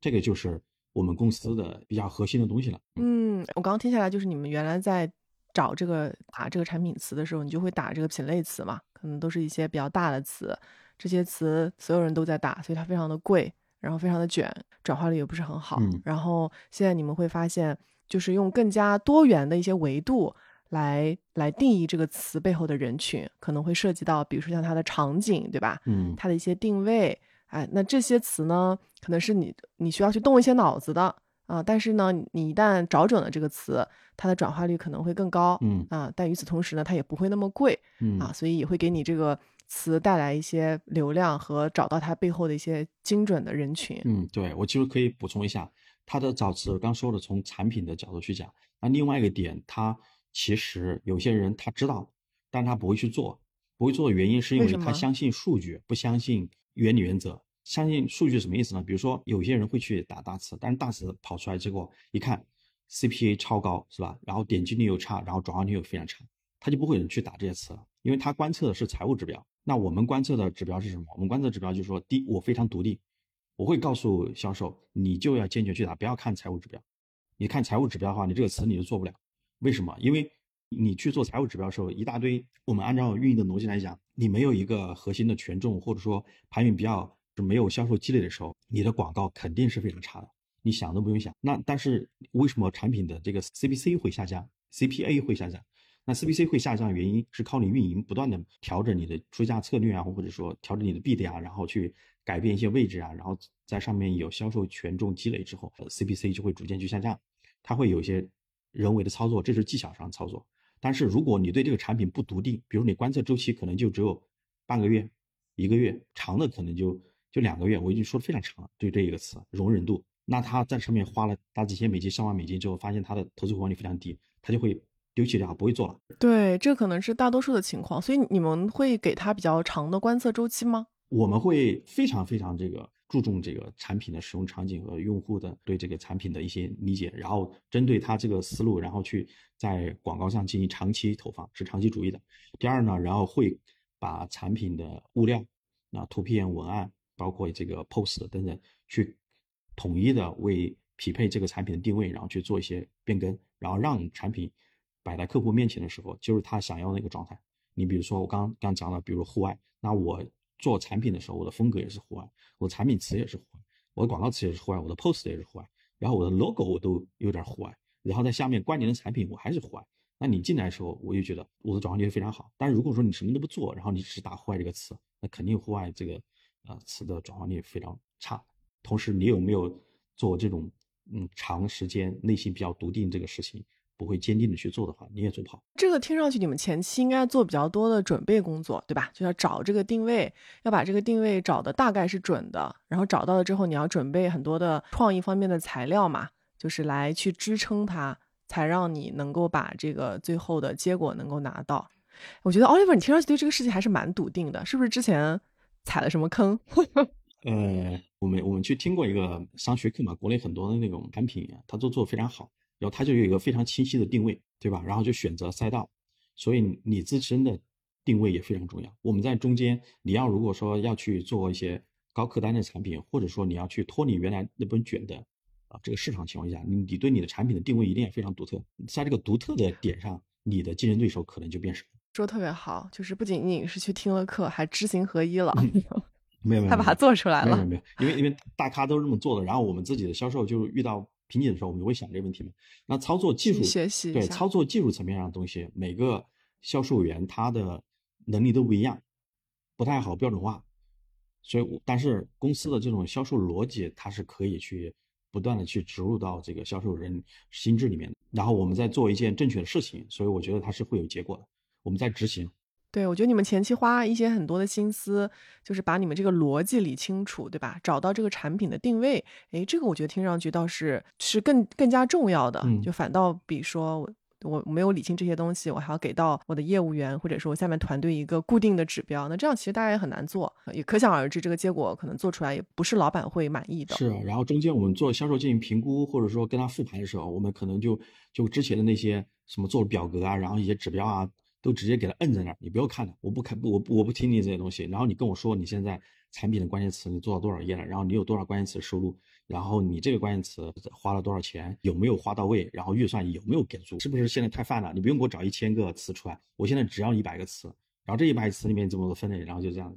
这个就是我们公司的比较核心的东西了。嗯，我刚刚听下来，就是你们原来在找这个打这个产品词的时候，你就会打这个品类词嘛，可能都是一些比较大的词，这些词所有人都在打，所以它非常的贵，然后非常的卷，转化率也不是很好。然后现在你们会发现，就是用更加多元的一些维度。来来定义这个词背后的人群，可能会涉及到，比如说像它的场景，对吧？嗯，它的一些定位，哎，那这些词呢，可能是你你需要去动一些脑子的啊。但是呢，你一旦找准了这个词，它的转化率可能会更高，嗯啊。但与此同时呢，它也不会那么贵，嗯啊，所以也会给你这个词带来一些流量和找到它背后的一些精准的人群。嗯，对我其实可以补充一下，它的找词刚说了从产品的角度去讲，那另外一个点它。其实有些人他知道，但他不会去做。不会做的原因是因为他相信数据，不相信原理原则。相信数据什么意思呢？比如说有些人会去打大词，但是大词跑出来结果一看，CPA 超高是吧？然后点击率又差，然后转化率又非常差，他就不会去打这些词了，因为他观测的是财务指标。那我们观测的指标是什么？我们观测指标就是说，第一我非常独立，我会告诉销售，你就要坚决去打，不要看财务指标。你看财务指标的话，你这个词你就做不了。为什么？因为你去做财务指标的时候，一大堆。我们按照运营的逻辑来讲，你没有一个核心的权重，或者说排名比较是没有销售积累的时候，你的广告肯定是非常差的。你想都不用想。那但是为什么产品的这个 CPC 会下降，CPA 会下降？那 CPC 会下降原因是靠你运营不断的调整你的出价策略啊，或者说调整你的 bid 啊，然后去改变一些位置啊，然后在上面有销售权重积累之后，CPC 就会逐渐去下降。它会有一些。人为的操作，这是技巧上的操作。但是如果你对这个产品不笃定，比如你观测周期可能就只有半个月、一个月，长的可能就就两个月。我已经说的非常长了，对这一个词容忍度，那他在上面花了大几千美金、上万美金之后，发现他的投资回报率非常低，他就会丢弃掉，不会做了。对，这可能是大多数的情况。所以你们会给他比较长的观测周期吗？我们会非常非常这个注重这个产品的使用场景和用户的对这个产品的一些理解，然后针对他这个思路，然后去在广告上进行长期投放，是长期主义的。第二呢，然后会把产品的物料、那图片、文案，包括这个 post 等等，去统一的为匹配这个产品的定位，然后去做一些变更，然后让产品摆在客户面前的时候，就是他想要那个状态。你比如说我刚刚讲了，比如户外，那我。做产品的时候，我的风格也是户外，我的产品词也是户外，我的广告词也是户外，我的 post 也是户外，然后我的 logo 我都有点户外，然后在下面关联的产品我还是户外。那你进来的时候，我就觉得我的转化率非常好。但是如果说你什么都不做，然后你只是打户外这个词，那肯定户外这个呃词的转化率非常差。同时，你有没有做这种嗯长时间内心比较笃定这个事情？不会坚定的去做的话，你也做不好。这个听上去你们前期应该做比较多的准备工作，对吧？就要找这个定位，要把这个定位找的大概是准的，然后找到了之后，你要准备很多的创意方面的材料嘛，就是来去支撑它，才让你能够把这个最后的结果能够拿到。我觉得 Oliver，你听上去对这个事情还是蛮笃定的，是不是之前踩了什么坑？呃，我们我们去听过一个商学课嘛，国内很多的那种产品，它都做的非常好。然后它就有一个非常清晰的定位，对吧？然后就选择赛道，所以你自身的定位也非常重要。我们在中间，你要如果说要去做一些高客单的产品，或者说你要去脱离原来那本卷的啊这个市场情况下，你你对你的产品的定位一定也非常独特，在这个独特的点上，你的竞争对手可能就变少。说特别好，就是不仅仅是去听了课，还知行合一了，没有没有，他把它做出来了。没有没有，因为因为大咖都是这么做的，然后我们自己的销售就遇到。瓶颈的时候，我们会想这个问题嘛？那操作技术学习对操作技术层面上的东西，每个销售员他的能力都不一样，不太好标准化。所以，但是公司的这种销售逻辑，它是可以去不断的去植入到这个销售人心智里面。然后，我们在做一件正确的事情，所以我觉得它是会有结果的。我们在执行。对，我觉得你们前期花一些很多的心思，就是把你们这个逻辑理清楚，对吧？找到这个产品的定位，哎，这个我觉得听上去倒是是更更加重要的。就反倒比说我我没有理清这些东西，我还要给到我的业务员或者说我下面团队一个固定的指标，那这样其实大家也很难做，也可想而知，这个结果可能做出来也不是老板会满意的。是，然后中间我们做销售进行评估，或者说跟他复盘的时候，我们可能就就之前的那些什么做表格啊，然后一些指标啊。都直接给他摁在那儿，你不要看了，我不看，我我不听你这些东西。然后你跟我说你现在产品的关键词你做到多少页了，然后你有多少关键词收入，然后你这个关键词花了多少钱，有没有花到位，然后预算有没有给足，是不是现在太泛了？你不用给我找一千个词出来，我现在只要一百个词，然后这一百个词里面这么多分类，然后就这样，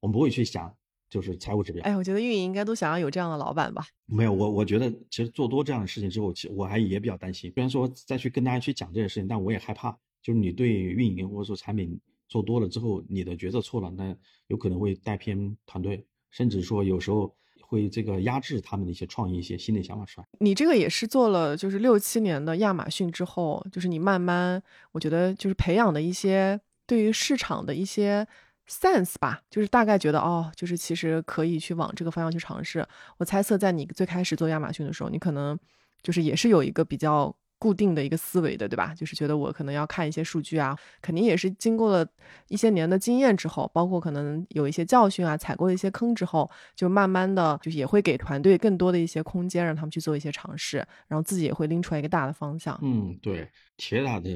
我们不会去想就是财务指标。哎，我觉得运营应该都想要有这样的老板吧？没有，我我觉得其实做多这样的事情之后，其实我还也比较担心。虽然说再去跟大家去讲这件事情，但我也害怕。就是你对运营或者说产品做多了之后，你的决策错了，那有可能会带偏团队，甚至说有时候会这个压制他们的一些创意、一些新的想法出来。你这个也是做了就是六七年的亚马逊之后，就是你慢慢，我觉得就是培养的一些对于市场的一些 sense 吧，就是大概觉得哦，就是其实可以去往这个方向去尝试。我猜测在你最开始做亚马逊的时候，你可能就是也是有一个比较。固定的一个思维的，对吧？就是觉得我可能要看一些数据啊，肯定也是经过了一些年的经验之后，包括可能有一些教训啊，踩过了一些坑之后，就慢慢的就也会给团队更多的一些空间，让他们去做一些尝试，然后自己也会拎出来一个大的方向。嗯，对，铁打的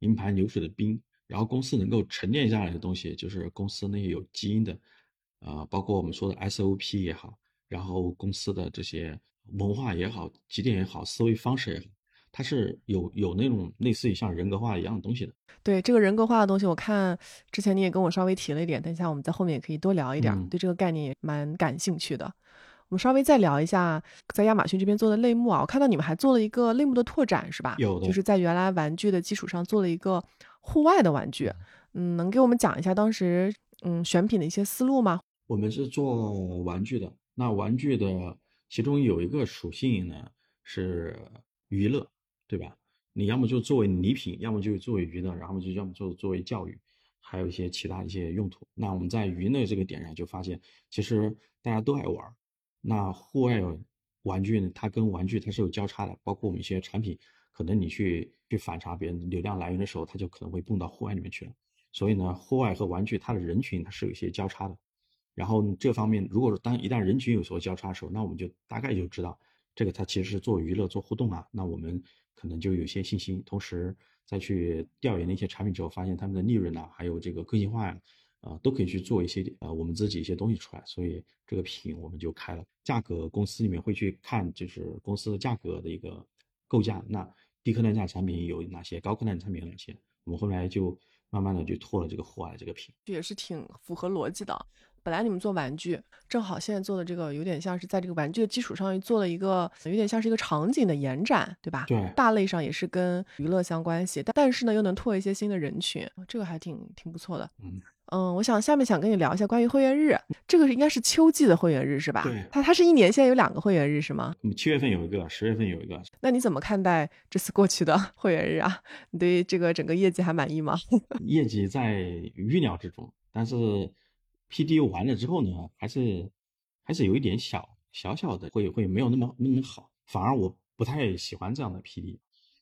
营盘流水的兵，然后公司能够沉淀下来的东西，就是公司那些有基因的，啊，包括我们说的 SOP 也好，然后公司的这些文化也好，几点也好，思维方式也好。它是有有那种类似于像人格化一样的东西的。对这个人格化的东西，我看之前你也跟我稍微提了一点，等一下我们在后面也可以多聊一点，对这个概念也蛮感兴趣的。我们稍微再聊一下在亚马逊这边做的类目啊，我看到你们还做了一个类目的拓展，是吧？有的，就是在原来玩具的基础上做了一个户外的玩具。嗯，能给我们讲一下当时嗯选品的一些思路吗？我们是做玩具的，那玩具的其中有一个属性呢是娱乐。对吧？你要么就作为礼品，要么就作为娱乐，然后就要么做作为教育，还有一些其他一些用途。那我们在娱乐这个点上就发现，其实大家都爱玩。那户外玩具呢，它跟玩具它是有交叉的，包括我们一些产品，可能你去去反查别人流量来源的时候，它就可能会蹦到户外里面去了。所以呢，户外和玩具它的人群它是有一些交叉的。然后这方面，如果说当一旦人群有所交叉的时候，那我们就大概就知道这个它其实是做娱乐、做互动啊，那我们可能就有些信心。同时再去调研了一些产品之后，发现他们的利润呐，还有这个个性化呀，呃，都可以去做一些呃我们自己一些东西出来。所以这个品我们就开了。价格公司里面会去看，就是公司的价格的一个构架。那低客单价产品有哪些？高客单价产品有哪些？我们后来就慢慢的就拓了这个户外这个品，这也是挺符合逻辑的。本来你们做玩具，正好现在做的这个有点像是在这个玩具的基础上做了一个有点像是一个场景的延展，对吧？对，大类上也是跟娱乐相关系，但但是呢又能拓一些新的人群，这个还挺挺不错的。嗯。嗯，我想下面想跟你聊一下关于会员日，这个是应该是秋季的会员日是吧？对，它它是一年现在有两个会员日是吗？嗯，七月份有一个，十月份有一个。那你怎么看待这次过去的 会员日啊？你对这个整个业绩还满意吗？业绩在预料之中，但是 PD 完了之后呢，还是还是有一点小小小的会会没有那么那么好，反而我不太喜欢这样的 PD，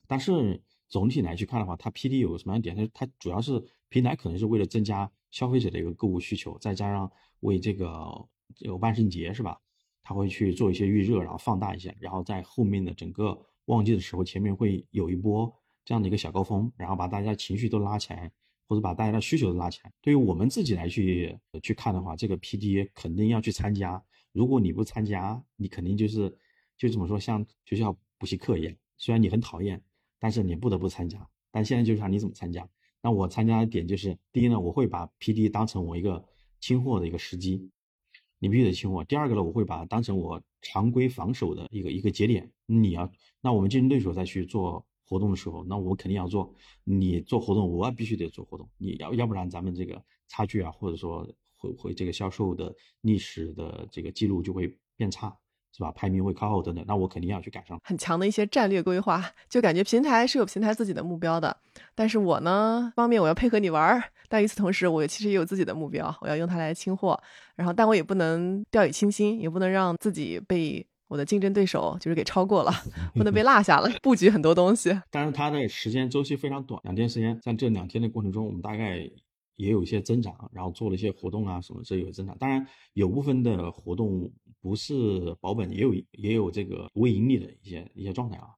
但是总体来去看的话，它 PD 有什么样点？它它主要是平台可能是为了增加。消费者的一个购物需求，再加上为这个这个万圣节是吧？他会去做一些预热，然后放大一些，然后在后面的整个旺季的时候，前面会有一波这样的一个小高峰，然后把大家情绪都拉起来，或者把大家的需求都拉起来。对于我们自己来去去看的话，这个 P D 肯定要去参加。如果你不参加，你肯定就是就怎么说，像学校补习课一样，虽然你很讨厌，但是你不得不参加。但现在就是看你怎么参加。那我参加的点就是，第一呢，我会把 PD 当成我一个清货的一个时机，你必须得清货。第二个呢，我会把它当成我常规防守的一个一个节点。你要，那我们竞争对手再去做活动的时候，那我肯定要做。你做活动，我必须得做活动。你要要不然咱们这个差距啊，或者说会会这个销售的历史的这个记录就会变差。是吧？排名会靠后等等，那我肯定要去赶上。很强的一些战略规划，就感觉平台是有平台自己的目标的，但是我呢，方面我要配合你玩儿，但与此同时，我其实也有自己的目标，我要用它来清货。然后，但我也不能掉以轻心，也不能让自己被我的竞争对手就是给超过了，不能被落下了。布局很多东西，但是它的时间周期非常短，两天时间，在这两天的过程中，我们大概。也有一些增长，然后做了一些活动啊什么，这有增长。当然，有部分的活动不是保本，也有也有这个微盈利的一些一些状态啊。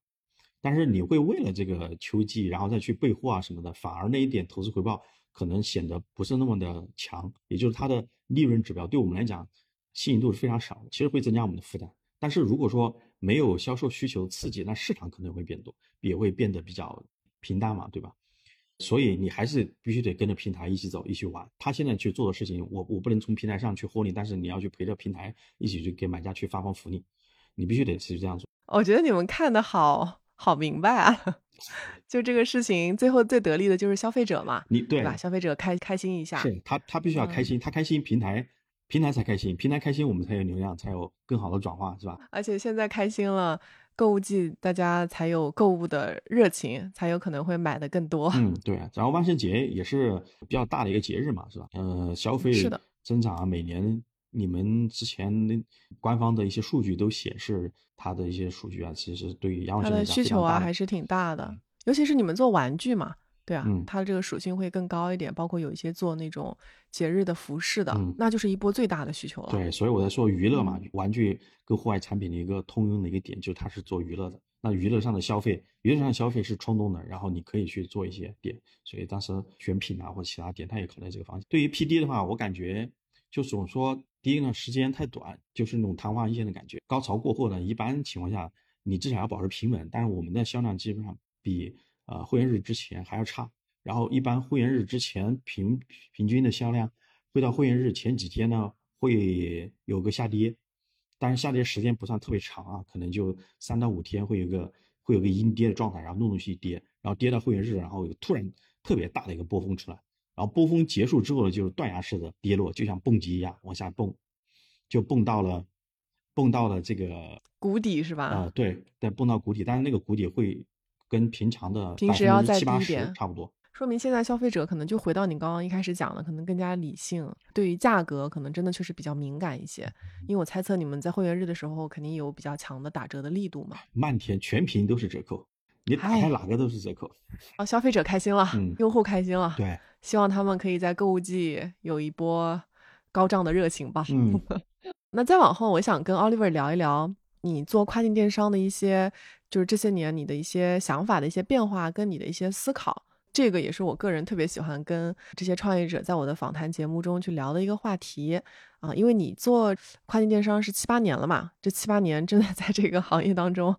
但是你会为了这个秋季，然后再去备货啊什么的，反而那一点投资回报可能显得不是那么的强，也就是它的利润指标对我们来讲吸引度是非常少的，其实会增加我们的负担。但是如果说没有销售需求刺激，那市场可能会变多，也会变得比较平淡嘛，对吧？所以你还是必须得跟着平台一起走，一起玩。他现在去做的事情，我我不能从平台上去获利，但是你要去陪着平台一起去给买家去发放福利，你必须得去这样做。我觉得你们看的好好明白啊，就这个事情最后最得利的就是消费者嘛，你对吧？消费者开开心一下，是他他必须要开心，他开心平台平台才开心，平台开心我们才有流量，才有更好的转化，是吧？而且现在开心了。购物季，大家才有购物的热情，才有可能会买的更多。嗯，对。然后万圣节也是比较大的一个节日嘛，是吧？呃，消费是的增长啊，每年你们之前官方的一些数据都显示，它的一些数据啊，其实对于洋它的需求啊还是挺大的，尤其是你们做玩具嘛。对啊，它的这个属性会更高一点，包括有一些做那种节日的服饰的，那就是一波最大的需求了。对，所以我在说娱乐嘛，玩具跟户外产品的一个通用的一个点，就是它是做娱乐的。那娱乐上的消费，娱乐上的消费是冲动的，然后你可以去做一些点。所以当时选品啊或者其他点，它也考虑这个方向。对于 PD 的话，我感觉就总说第一呢时间太短，就是那种昙花一现的感觉。高潮过后呢，一般情况下你至少要保持平稳，但是我们的销量基本上比。呃，会员日之前还要差，然后一般会员日之前平平均的销量，会到会员日前几天呢会有个下跌，但是下跌时间不算特别长啊，可能就三到五天会有个会有个阴跌的状态，然后陆陆续续跌，然后跌到会员日，然后有突然特别大的一个波峰出来，然后波峰结束之后呢，就是断崖式的跌落，就像蹦极一样往下蹦，就蹦到了蹦到了这个谷底是吧？啊，对，对蹦到谷底，但是那个谷底会。跟平常的平时要再低一点差不多，说明现在消费者可能就回到你刚刚一开始讲的，可能更加理性，对于价格可能真的确实比较敏感一些。因为我猜测你们在会员日的时候肯定有比较强的打折的力度嘛。漫天全屏都是折扣，你打开哪个都是折扣。啊，消费者开心了，用户开心了，对，希望他们可以在购物季有一波。高涨的热情吧。嗯，那再往后，我想跟 Oliver 聊一聊你做跨境电商的一些，就是这些年你的一些想法的一些变化，跟你的一些思考。这个也是我个人特别喜欢跟这些创业者在我的访谈节目中去聊的一个话题啊，因为你做跨境电商是七八年了嘛，这七八年真的在这个行业当中，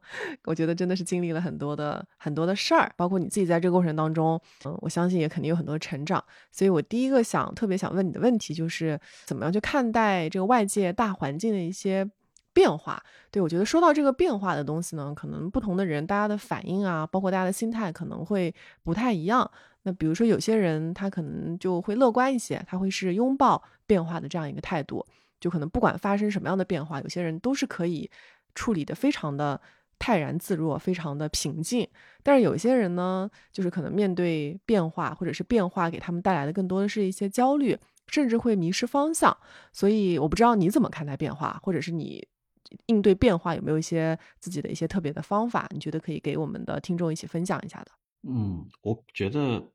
我觉得真的是经历了很多的很多的事儿，包括你自己在这个过程当中，嗯，我相信也肯定有很多成长。所以我第一个想特别想问你的问题就是，怎么样去看待这个外界大环境的一些？变化，对我觉得说到这个变化的东西呢，可能不同的人大家的反应啊，包括大家的心态可能会不太一样。那比如说有些人他可能就会乐观一些，他会是拥抱变化的这样一个态度，就可能不管发生什么样的变化，有些人都是可以处理的非常的泰然自若，非常的平静。但是有些人呢，就是可能面对变化或者是变化给他们带来的更多的是一些焦虑，甚至会迷失方向。所以我不知道你怎么看待变化，或者是你。应对变化有没有一些自己的一些特别的方法？你觉得可以给我们的听众一起分享一下的？嗯，我觉得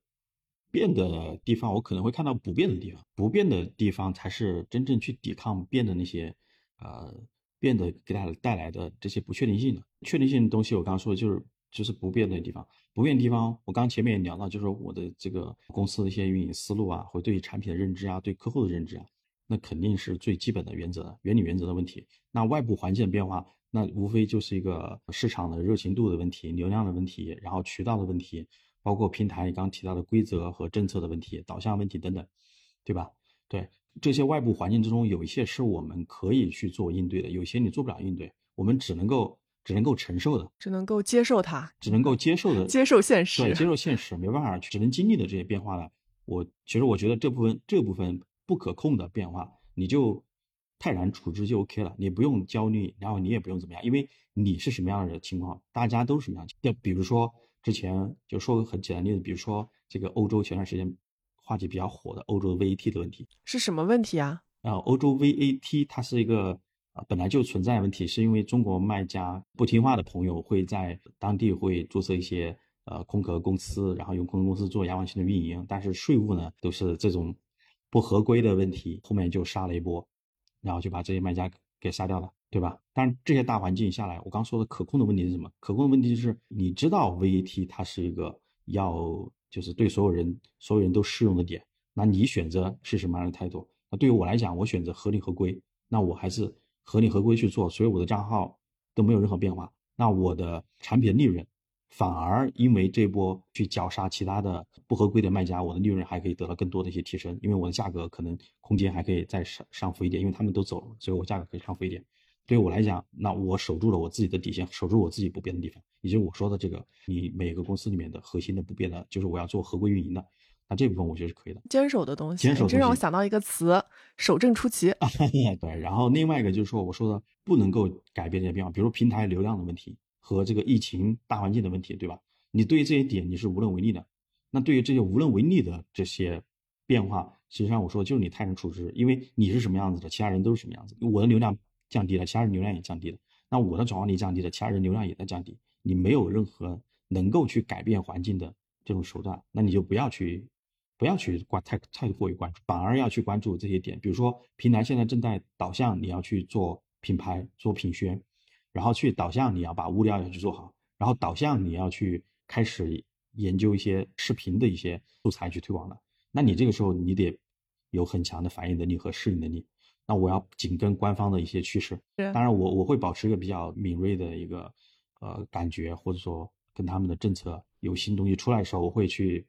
变的地方，我可能会看到不变的地方，不变的地方才是真正去抵抗变的那些，呃，变的给它带来的这些不确定性的。确定性的东西，我刚刚说的就是就是不变的地方。不变的地方，我刚前面也聊到，就是我的这个公司的一些运营思路啊，或对于产品的认知啊，对客户的认知啊。那肯定是最基本的原则，原理原则的问题。那外部环境的变化，那无非就是一个市场的热情度的问题、流量的问题，然后渠道的问题，包括平台你刚提到的规则和政策的问题、导向问题等等，对吧？对这些外部环境之中，有一些是我们可以去做应对的，有些你做不了应对，我们只能够只能够承受的，只能够接受它，只能够接受的，接受现实，对，接受现实，没办法，只能经历的这些变化了。我其实我觉得这部分这部分。不可控的变化，你就泰然处之就 OK 了，你不用焦虑，然后你也不用怎么样，因为你是什么样的情况，大家都是什么样。就比如说之前就说个很简单例子，比如说这个欧洲前段时间话题比较火的欧洲 VAT 的问题，是什么问题啊？啊，欧洲 VAT 它是一个啊本来就存在问题，是因为中国卖家不听话的朋友会在当地会注册一些呃空壳公司，然后用空壳公司做亚马逊的运营，但是税务呢都是这种。不合规的问题，后面就杀了一波，然后就把这些卖家给杀掉了，对吧？但是这些大环境下来，我刚说的可控的问题是什么？可控的问题就是你知道 VAT 它是一个要就是对所有人所有人都适用的点，那你选择是什么样的态度？那对于我来讲，我选择合理合规，那我还是合理合规去做，所以我的账号都没有任何变化，那我的产品利润。反而因为这波去绞杀其他的不合规的卖家，我的利润还可以得到更多的一些提升，因为我的价格可能空间还可以再上上浮一点，因为他们都走了，所以我价格可以上浮一点。对于我来讲，那我守住了我自己的底线，守住我自己不变的地方，也就是我说的这个，你每个公司里面的核心的不变的，就是我要做合规运营的，那这部分我觉得是可以的。坚守的东西，坚守。这让我想到一个词，守正出奇。对，然后另外一个就是说，我说的不能够改变这些变化，比如平台流量的问题和这个疫情大环境的问题，对吧？你对于这些点你是无能为力的，那对于这些无能为力的这些变化，实际上我说就是你泰然处之，因为你是什么样子的，其他人都是什么样子。我的流量降低了，其他人流量也降低了，那我的转化率降低了，其他人流量也在降低。你没有任何能够去改变环境的这种手段，那你就不要去，不要去关太太过于关注，反而要去关注这些点。比如说平台现在正在导向你要去做品牌、做品宣，然后去导向你要把物料要去做好，然后导向你要去。开始研究一些视频的一些素材去推广了，那你这个时候你得有很强的反应能力和适应能力。那我要紧跟官方的一些趋势，当然我我会保持一个比较敏锐的一个呃感觉，或者说跟他们的政策有新东西出来的时候，我会去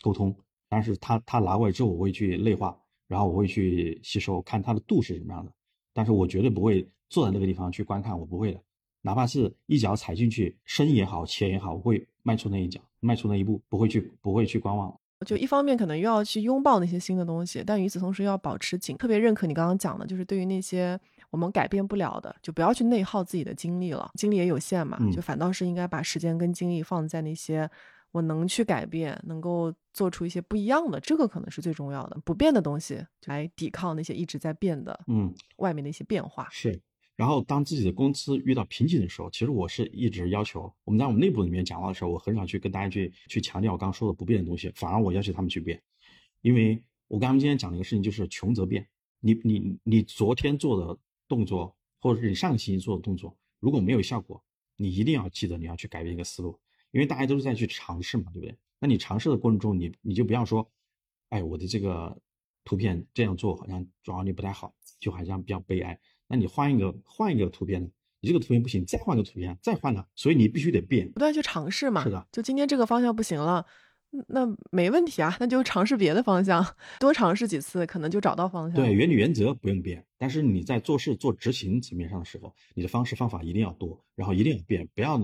沟通。但是他他拿过来之后，我会去内化，然后我会去吸收，看它的度是什么样的。但是我绝对不会坐在那个地方去观看，我不会的。哪怕是一脚踩进去，深也好，浅也好，我会迈出那一脚，迈出那一步，不会去，不会去观望。就一方面可能又要去拥抱那些新的东西，但与此同时又要保持紧。特别认可你刚刚讲的，就是对于那些我们改变不了的，就不要去内耗自己的精力了，精力也有限嘛，就反倒是应该把时间跟精力放在那些我能去改变、能够做出一些不一样的，这个可能是最重要的。不变的东西来抵抗那些一直在变的，嗯，外面的一些变化是。然后，当自己的公司遇到瓶颈的时候，其实我是一直要求我们在我们内部里面讲话的时候，我很少去跟大家去去强调我刚刚说的不变的东西，反而我要求他们去变，因为我跟他们今天讲的一个事情就是穷则变，你你你昨天做的动作，或者是你上个星期做的动作，如果没有效果，你一定要记得你要去改变一个思路，因为大家都是在去尝试嘛，对不对？那你尝试的过程中，你你就不要说，哎，我的这个图片这样做好像转化率不太好，就好像比较悲哀。那你换一个换一个图片呢？你这个图片不行，再换个图片，再换呢？所以你必须得变，不断去尝试嘛。是的，就今天这个方向不行了。那没问题啊，那就尝试别的方向，多尝试几次，可能就找到方向。对，原理原则不用变，但是你在做事做执行层面上的时候，你的方式方法一定要多，然后一定要变，不要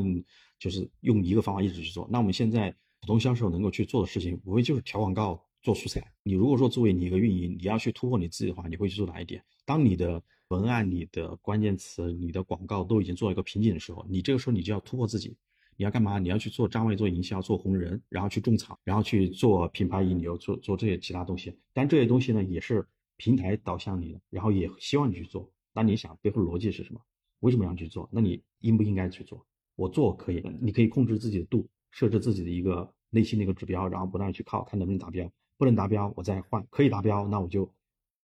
就是用一个方法一直去做。那我们现在普通销售能够去做的事情，无非就是调广告、做素材。你如果说作为你一个运营，你要去突破你自己的话，你会去做哪一点？当你的文案、你的关键词、你的广告都已经做一个瓶颈的时候，你这个时候你就要突破自己。你要干嘛？你要去做站位、做营销、做红人，然后去种草，然后去做品牌引流，做做这些其他东西。但这些东西呢，也是平台导向你的，然后也希望你去做。那你想背后逻辑是什么？为什么要去做？那你应不应该去做？我做可以，你可以控制自己的度，设置自己的一个内心的一个指标，然后不断去靠，看能不能达标。不能达标，我再换。可以达标，那我就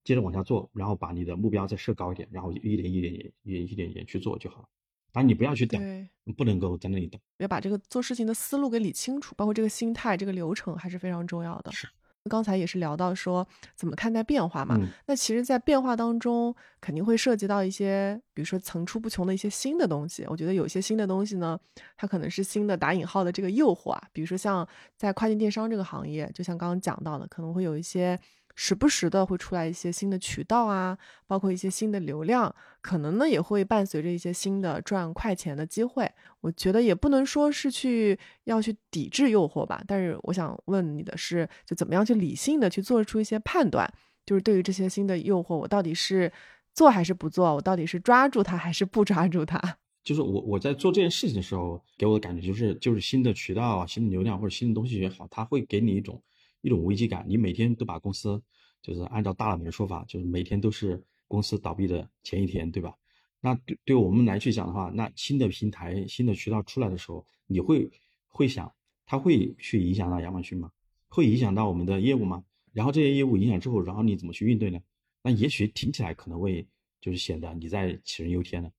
接着往下做，然后把你的目标再设高一点，然后一点一点一点一点一点去做就好了。反正你不要去等，不能够在那里等，要把这个做事情的思路给理清楚，包括这个心态、这个流程还是非常重要的。是，刚才也是聊到说怎么看待变化嘛。那其实，在变化当中，肯定会涉及到一些，比如说层出不穷的一些新的东西。我觉得有些新的东西呢，它可能是新的打引号的这个诱惑啊，比如说像在跨境电商这个行业，就像刚刚讲到的，可能会有一些。时不时的会出来一些新的渠道啊，包括一些新的流量，可能呢也会伴随着一些新的赚快钱的机会。我觉得也不能说是去要去抵制诱惑吧，但是我想问你的是，就怎么样去理性的去做出一些判断，就是对于这些新的诱惑，我到底是做还是不做？我到底是抓住它还是不抓住它？就是我我在做这件事情的时候，给我的感觉就是，就是新的渠道啊、新的流量或者新的东西也好，它会给你一种。一种危机感，你每天都把公司，就是按照大佬们的说法，就是每天都是公司倒闭的前一天，对吧？那对对我们来去讲的话，那新的平台、新的渠道出来的时候，你会会想，它会去影响到亚马逊吗？会影响到我们的业务吗？然后这些业务影响之后，然后你怎么去应对呢？那也许听起来可能会就是显得你在杞人忧天了。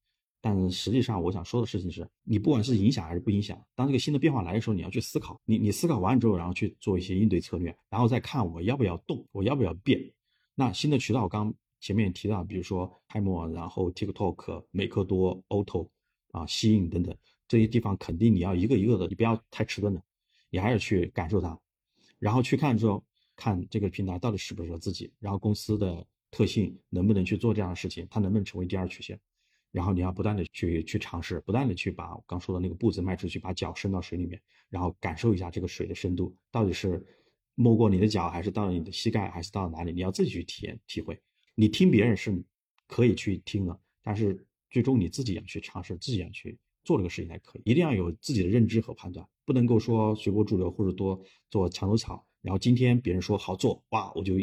但实际上，我想说的事情是，你不管是影响还是不影响，当这个新的变化来的时候，你要去思考。你你思考完之后，然后去做一些应对策略，然后再看我要不要动，我要不要变。那新的渠道，刚前面提到，比如说泰莫，然后 TikTok、美克多、Oto 啊、吸引等等这些地方，肯定你要一个一个的，你不要太迟钝了，你还要去感受它，然后去看之后，看这个平台到底适不适合自己，然后公司的特性能不能去做这样的事情，它能不能成为第二曲线。然后你要不断的去去尝试，不断的去把刚说的那个步子迈出去，把脚伸到水里面，然后感受一下这个水的深度到底是没过你的脚，还是到了你的膝盖，还是到了哪里？你要自己去体验体会。你听别人是可以去听的，但是最终你自己要去尝试，自己要去做这个事情才可以。一定要有自己的认知和判断，不能够说随波逐流或者多做墙头草。然后今天别人说好做，哇，我就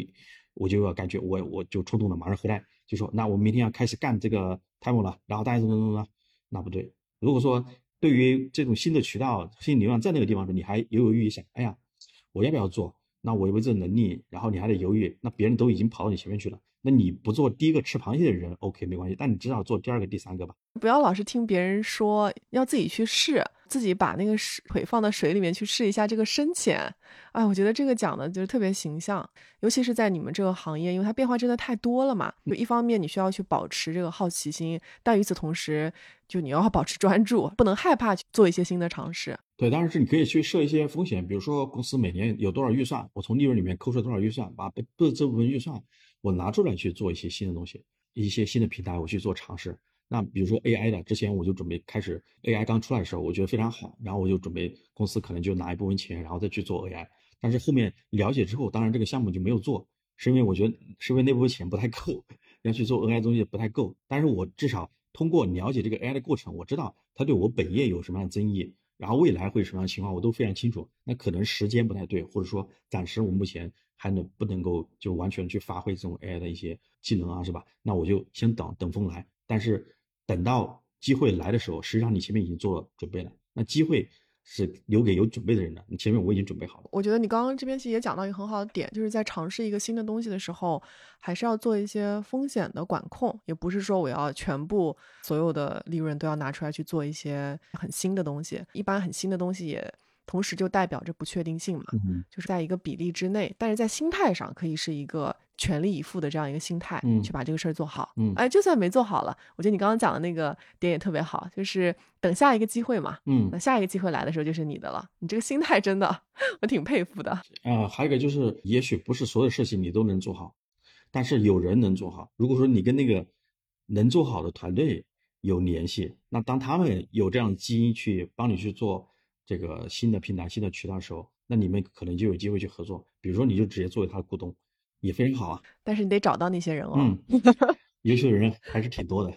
我就要感觉我我就冲动了，马上回来就说，那我明天要开始干这个。Time 了，然后大家怎么怎么怎么，那不对。如果说对于这种新的渠道、新流量在那个地方的，你还犹犹豫豫想，哎呀，我要不要做？那我有没有这能力？然后你还得犹豫，那别人都已经跑到你前面去了，那你不做第一个吃螃蟹的人，OK 没关系，但你至少做第二个、第三个吧。不要老是听别人说，要自己去试。自己把那个腿放到水里面去试一下这个深浅，哎，我觉得这个讲的就是特别形象，尤其是在你们这个行业，因为它变化真的太多了嘛。就一方面你需要去保持这个好奇心，但与此同时，就你要保持专注，不能害怕去做一些新的尝试。对，当然是你可以去设一些风险，比如说公司每年有多少预算，我从利润里面扣出多少预算，把这这部分预算我拿出来去做一些新的东西，一些新的平台我去做尝试。那比如说 AI 的，之前我就准备开始 AI 刚出来的时候，我觉得非常好，然后我就准备公司可能就拿一部分钱，然后再去做 AI。但是后面了解之后，当然这个项目就没有做，是因为我觉得是因为那部分钱不太够，要去做 AI 东西不太够。但是我至少通过了解这个 AI 的过程，我知道它对我本业有什么样的增益，然后未来会什么样的情况，我都非常清楚。那可能时间不太对，或者说暂时我目前还能不能够就完全去发挥这种 AI 的一些技能啊，是吧？那我就先等等风来。但是等到机会来的时候，实际上你前面已经做了准备了。那机会是留给有准备的人的。你前面我已经准备好了。我觉得你刚刚这边其实也讲到一个很好的点，就是在尝试一个新的东西的时候，还是要做一些风险的管控，也不是说我要全部所有的利润都要拿出来去做一些很新的东西。一般很新的东西也。同时就代表着不确定性嘛，就是在一个比例之内，但是在心态上可以是一个全力以赴的这样一个心态，去把这个事儿做好。嗯哎，就算没做好了，我觉得你刚刚讲的那个点也特别好，就是等下一个机会嘛。嗯，那下一个机会来的时候就是你的了。你这个心态真的，我挺佩服的。啊，还有一个就是，也许不是所有事情你都能做好，但是有人能做好。如果说你跟那个能做好的团队有联系，那当他们有这样的基因去帮你去做。这个新的平台、新的渠道的时候，那你们可能就有机会去合作。比如说，你就直接作为他的股东，也非常好啊。但是你得找到那些人哦。嗯，优秀的人还是挺多的。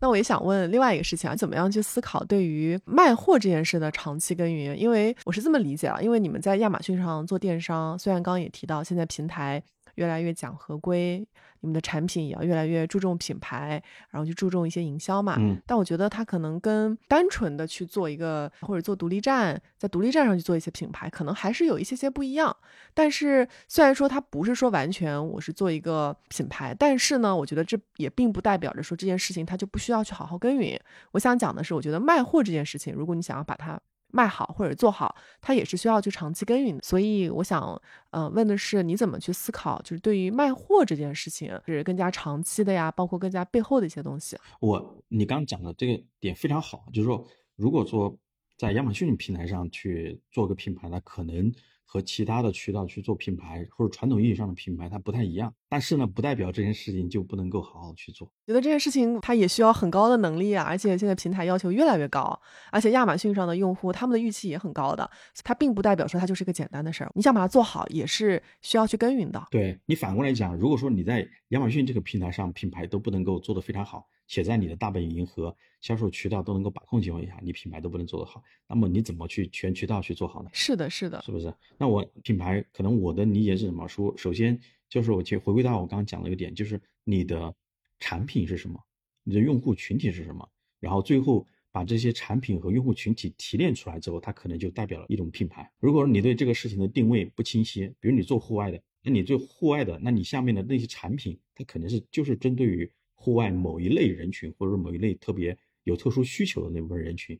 那我也想问另外一个事情啊，怎么样去思考对于卖货这件事的长期耕耘？因为我是这么理解啊，因为你们在亚马逊上做电商，虽然刚刚也提到现在平台。越来越讲合规，你们的产品也要越来越注重品牌，然后去注重一些营销嘛。嗯。但我觉得它可能跟单纯的去做一个或者做独立站，在独立站上去做一些品牌，可能还是有一些些不一样。但是虽然说它不是说完全我是做一个品牌，但是呢，我觉得这也并不代表着说这件事情它就不需要去好好耕耘。我想讲的是，我觉得卖货这件事情，如果你想要把它。卖好或者做好，它也是需要去长期耕耘。所以我想，呃，问的是你怎么去思考，就是对于卖货这件事情是更加长期的呀，包括更加背后的一些东西。我你刚刚讲的这个点非常好，就是说，如果说在亚马逊平台上去做个品牌，呢可能。和其他的渠道去做品牌，或者传统意义上的品牌，它不太一样。但是呢，不代表这件事情就不能够好好去做。觉得这件事情它也需要很高的能力啊，而且现在平台要求越来越高，而且亚马逊上的用户他们的预期也很高的。它并不代表说它就是一个简单的事儿，你想把它做好也是需要去耕耘的。对你反过来讲，如果说你在亚马逊这个平台上品牌都不能够做得非常好。且在你的大本营和销售渠道都能够把控情况下，你品牌都不能做得好，那么你怎么去全渠道去做好呢？是的，是的，是不是？那我品牌可能我的理解是什么？说首先就是我去回归到我刚刚讲的一个点，就是你的产品是什么，你的用户群体是什么，然后最后把这些产品和用户群体提炼出来之后，它可能就代表了一种品牌。如果你对这个事情的定位不清晰，比如你做户外的，那你做户外的，那你下面的那些产品，它可能是就是针对于。户外某一类人群，或者某一类特别有特殊需求的那部分人群，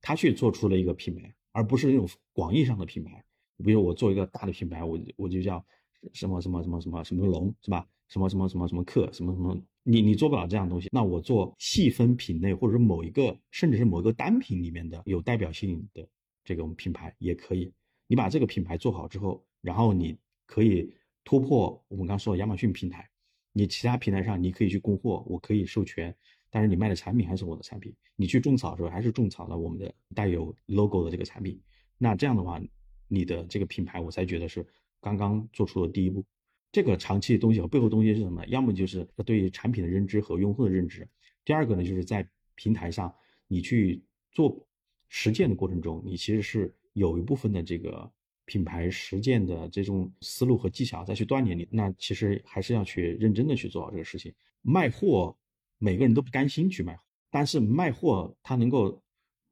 他去做出了一个品牌，而不是那种广义上的品牌。比如我做一个大的品牌，我我就叫什么什么什么什么什么龙，是吧？什么什么什么什么客，什么什么，你你做不了这样东西。那我做细分品类，或者说某一个，甚至是某一个单品里面的有代表性的这种品牌也可以。你把这个品牌做好之后，然后你可以突破我们刚说的亚马逊平台。你其他平台上你可以去供货，我可以授权，但是你卖的产品还是我的产品。你去种草的时候还是种草了我们的带有 logo 的这个产品。那这样的话，你的这个品牌我才觉得是刚刚做出了第一步。这个长期的东西和背后东西是什么？要么就是对于产品的认知和用户的认知。第二个呢，就是在平台上你去做实践的过程中，你其实是有一部分的这个。品牌实践的这种思路和技巧再去锻炼你，那其实还是要去认真的去做好这个事情。卖货，每个人都不甘心去卖，但是卖货它能够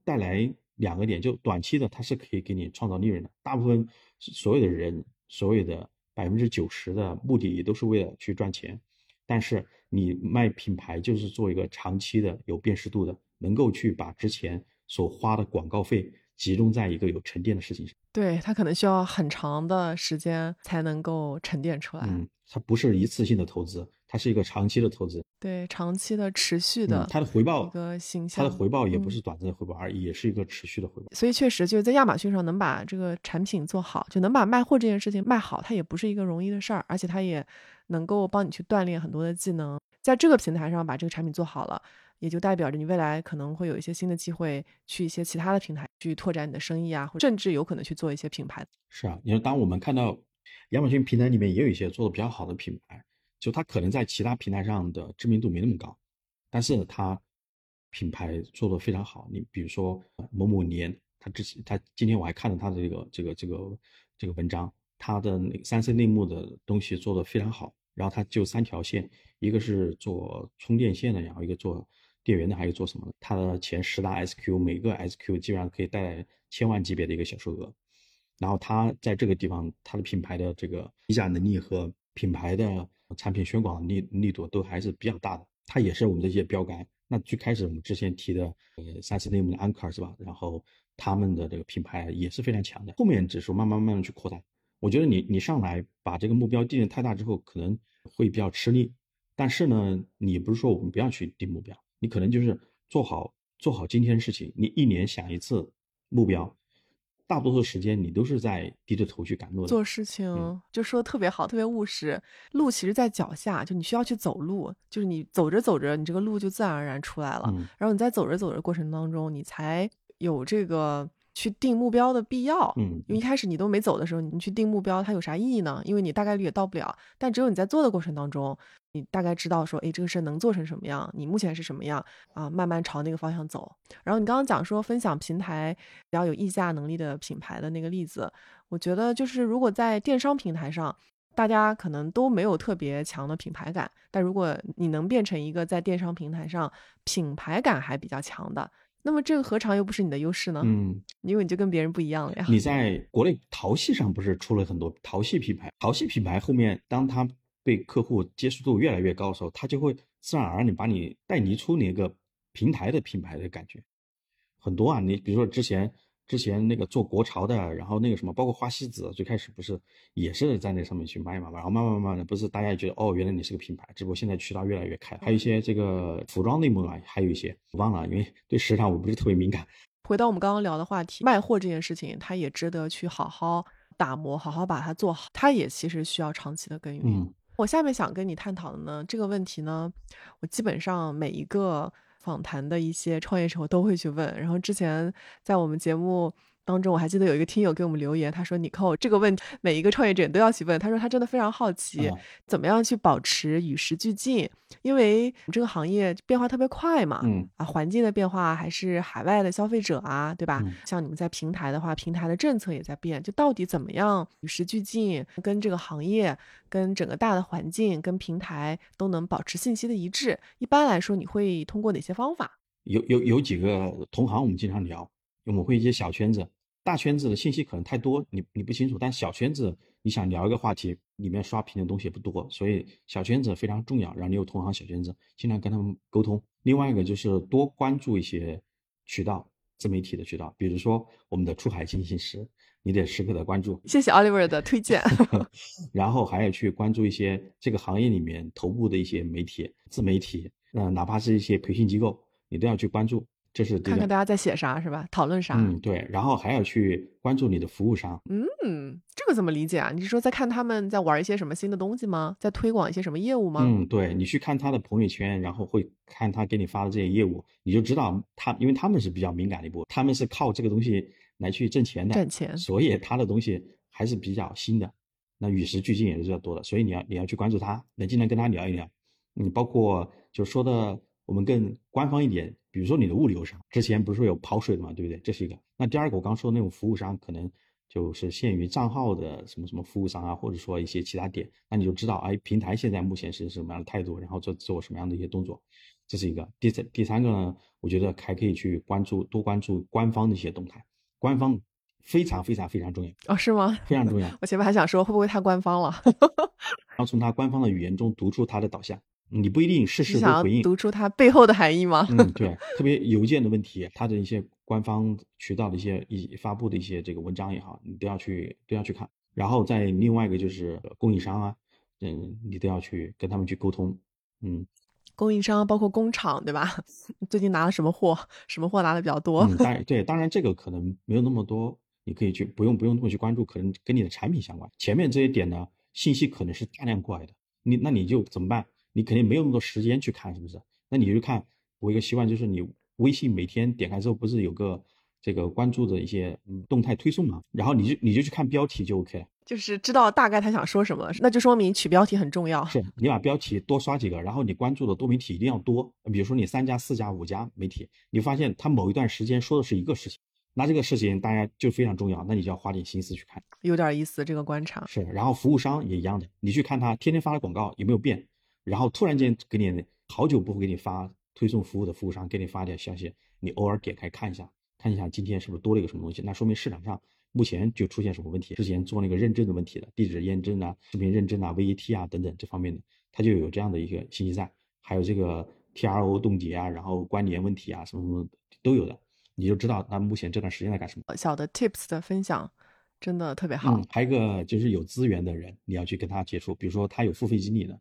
带来两个点，就短期的它是可以给你创造利润的。大部分所有的人，所有的百分之九十的目的也都是为了去赚钱，但是你卖品牌就是做一个长期的有辨识度的，能够去把之前所花的广告费。集中在一个有沉淀的事情上，对它可能需要很长的时间才能够沉淀出来。嗯，它不是一次性的投资，它是一个长期的投资。对，长期的、持续的，它的回报一个形象，它的回报也不是短暂的回报，而也是一个持续的回报。所以，确实就是在亚马逊上能把这个产品做好，就能把卖货这件事情卖好，它也不是一个容易的事儿，而且它也能够帮你去锻炼很多的技能，在这个平台上把这个产品做好了。也就代表着你未来可能会有一些新的机会，去一些其他的平台去拓展你的生意啊，或甚至有可能去做一些品牌。是啊，因为当我们看到亚马逊平台里面也有一些做的比较好的品牌，就它可能在其他平台上的知名度没那么高，但是它品牌做的非常好。你比如说某某年，他之前他今天我还看了他的这个这个这个这个文章，他的那个三 C 内幕的东西做的非常好。然后他就三条线，一个是做充电线的，然后一个做。电源的，还有做什么的。它的前十大 SQ，每个 SQ 基本上可以带来千万级别的一个销售额。然后它在这个地方，它的品牌的这个溢价能力和品牌的产品宣广力力度都还是比较大的。它也是我们的一些标杆。那最开始我们之前提的呃三 C 内幕的安 r 是吧？然后他们的这个品牌也是非常强的。后面指数慢慢慢慢去扩大。我觉得你你上来把这个目标定的太大之后，可能会比较吃力。但是呢，你不是说我们不要去定目标，你可能就是做好做好今天的事情。你一年想一次目标，大多数时间你都是在低着头去赶路的。做事情就说的特别好，特别务实。路其实在脚下，就你需要去走路，就是你走着走着，你这个路就自然而然出来了。然后你在走着走着过程当中，你才有这个。去定目标的必要，嗯，因为一开始你都没走的时候，你去定目标，它有啥意义呢？因为你大概率也到不了。但只有你在做的过程当中，你大概知道说，哎，这个事能做成什么样，你目前是什么样啊？慢慢朝那个方向走。然后你刚刚讲说分享平台比较有溢价能力的品牌的那个例子，我觉得就是如果在电商平台上，大家可能都没有特别强的品牌感，但如果你能变成一个在电商平台上品牌感还比较强的。那么这个何尝又不是你的优势呢？嗯，因为你就跟别人不一样了呀。你在国内淘系上不是出了很多淘系品牌？淘系品牌后面，当它被客户接受度越来越高的时候，它就会自然而然地把你带离出那个平台的品牌的感觉。很多啊，你比如说之前。之前那个做国潮的，然后那个什么，包括花西子，最开始不是也是在那上面去卖嘛，然后慢慢慢慢的，不是大家也觉得哦，原来你是个品牌，只不过现在渠道越来越开，还有一些这个服装类目啊，还有一些我忘了，因为对时尚我不是特别敏感。回到我们刚刚聊的话题，卖货这件事情，它也值得去好好打磨，好好把它做好，它也其实需要长期的耕耘。我下面想跟你探讨的呢，这个问题呢，我基本上每一个。访谈的一些创业时候都会去问。然后之前在我们节目。当中我还记得有一个听友给我们留言，他说：“你扣这个问题，每一个创业者都要去问。”他说他真的非常好奇，怎么样去保持与时俱进，因为这个行业变化特别快嘛。嗯啊，环境的变化还是海外的消费者啊，对吧？像你们在平台的话，平台的政策也在变，就到底怎么样与时俱进，跟这个行业、跟整个大的环境、跟平台都能保持信息的一致？一般来说，你会通过哪些方法？有有有几个同行，我们经常聊，我们会一些小圈子。大圈子的信息可能太多，你你不清楚。但小圈子，你想聊一个话题，里面刷屏的东西也不多，所以小圈子非常重要。然后你有同行小圈子，尽量跟他们沟通。另外一个就是多关注一些渠道，自媒体的渠道，比如说我们的出海进行时，你得时刻的关注。谢谢 Oliver 的推荐。然后还要去关注一些这个行业里面头部的一些媒体、自媒体，呃，哪怕是一些培训机构，你都要去关注。这是看看大家在写啥是吧？讨论啥？嗯，对，然后还要去关注你的服务商。嗯，这个怎么理解啊？你是说在看他们在玩一些什么新的东西吗？在推广一些什么业务吗？嗯，对，你去看他的朋友圈，然后会看他给你发的这些业务，你就知道他，因为他们是比较敏感的一步，他们是靠这个东西来去挣钱的，挣钱，所以他的东西还是比较新的，那与时俱进也是比较多的，所以你要你要去关注他，能经常跟他聊一聊。你，包括就说的我们更官方一点。比如说你的物流商，之前不是说有跑水的嘛，对不对？这是一个。那第二个，我刚说的那种服务商，可能就是限于账号的什么什么服务商啊，或者说一些其他点，那你就知道，哎，平台现在目前是什么样的态度，然后做做什么样的一些动作，这是一个。第三第三个呢，我觉得还可以去关注多关注官方的一些动态，官方非常非常非常重要哦，是吗？非常重要。我前面还想说会不会太官方了，然后从他官方的语言中读出他的导向。你不一定事事都回应，读出它背后的含义吗？嗯，对，特别邮件的问题，它的一些官方渠道的一些一发布的一些这个文章也好，你都要去都要去看。然后再另外一个就是供应商啊，嗯，你都要去跟他们去沟通。嗯，供应商包括工厂对吧？最近拿了什么货？什么货拿的比较多？嗯，当然对，当然这个可能没有那么多，你可以去不用不用那么去关注，可能跟你的产品相关。前面这些点呢，信息可能是大量过来的，你那你就怎么办？你肯定没有那么多时间去看，是不是？那你就看我一个习惯，就是你微信每天点开之后，不是有个这个关注的一些动态推送嘛？然后你就你就去看标题就 OK 了，就是知道大概他想说什么，那就说明取标题很重要。是你把标题多刷几个，然后你关注的多媒体一定要多。比如说你三家、四家、五家媒体，你发现他某一段时间说的是一个事情，那这个事情大家就非常重要，那你就要花点心思去看。有点意思，这个观察是。然后服务商也一样的，你去看他天天发的广告有没有变。然后突然间给你好久不会给你发推送服务的服务商给你发点消息，你偶尔点开看一下，看一下今天是不是多了一个什么东西，那说明市场上目前就出现什么问题。之前做那个认证的问题的，地址验证啊、视频认证啊、VAT 啊等等这方面的，它就有这样的一个信息在，还有这个 TRO 冻结啊，然后关联问题啊，什么什么都有的，你就知道那目前这段时间在干什么。小的 tips 的分享真的特别好。嗯，还有一个就是有资源的人，你要去跟他接触，比如说他有付费经理的。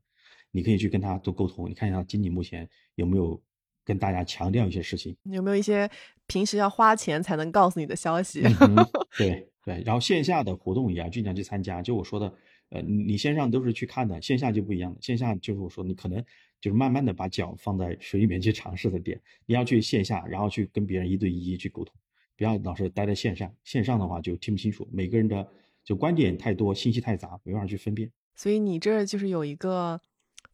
你可以去跟他做沟通，你看一下经理目前有没有跟大家强调一些事情，有没有一些平时要花钱才能告诉你的消息？对对，然后线下的活动也要尽量去参加。就我说的，呃，你线上都是去看的，线下就不一样了。线下就是我说你可能就是慢慢的把脚放在水里面去尝试的点，你要去线下，然后去跟别人一对一去沟通，不要老是待在线上。线上的话就听不清楚，每个人的就观点太多，信息太杂，没办法去分辨。所以你这就是有一个。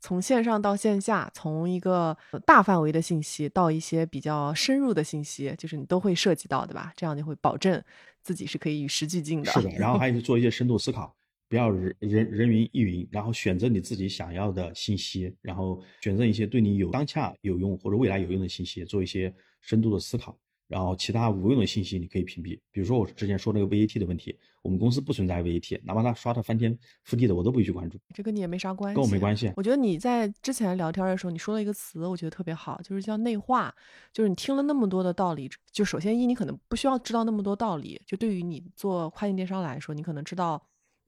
从线上到线下，从一个大范围的信息到一些比较深入的信息，就是你都会涉及到，对吧？这样就会保证自己是可以与时俱进的。是的，然后还有做一些深度思考，不要人人人云亦云，然后选择你自己想要的信息，然后选择一些对你有当下有用或者未来有用的信息，做一些深度的思考。然后其他无用的信息你可以屏蔽，比如说我之前说那个 VAT 的问题，我们公司不存在 VAT，哪怕他刷的翻天覆地的，我都不会去关注。这跟你也没啥关系，跟我没关系。我觉得你在之前聊天的时候，你说了一个词，我觉得特别好，就是叫内化。就是你听了那么多的道理，就首先一你可能不需要知道那么多道理，就对于你做跨境电商来说，你可能知道，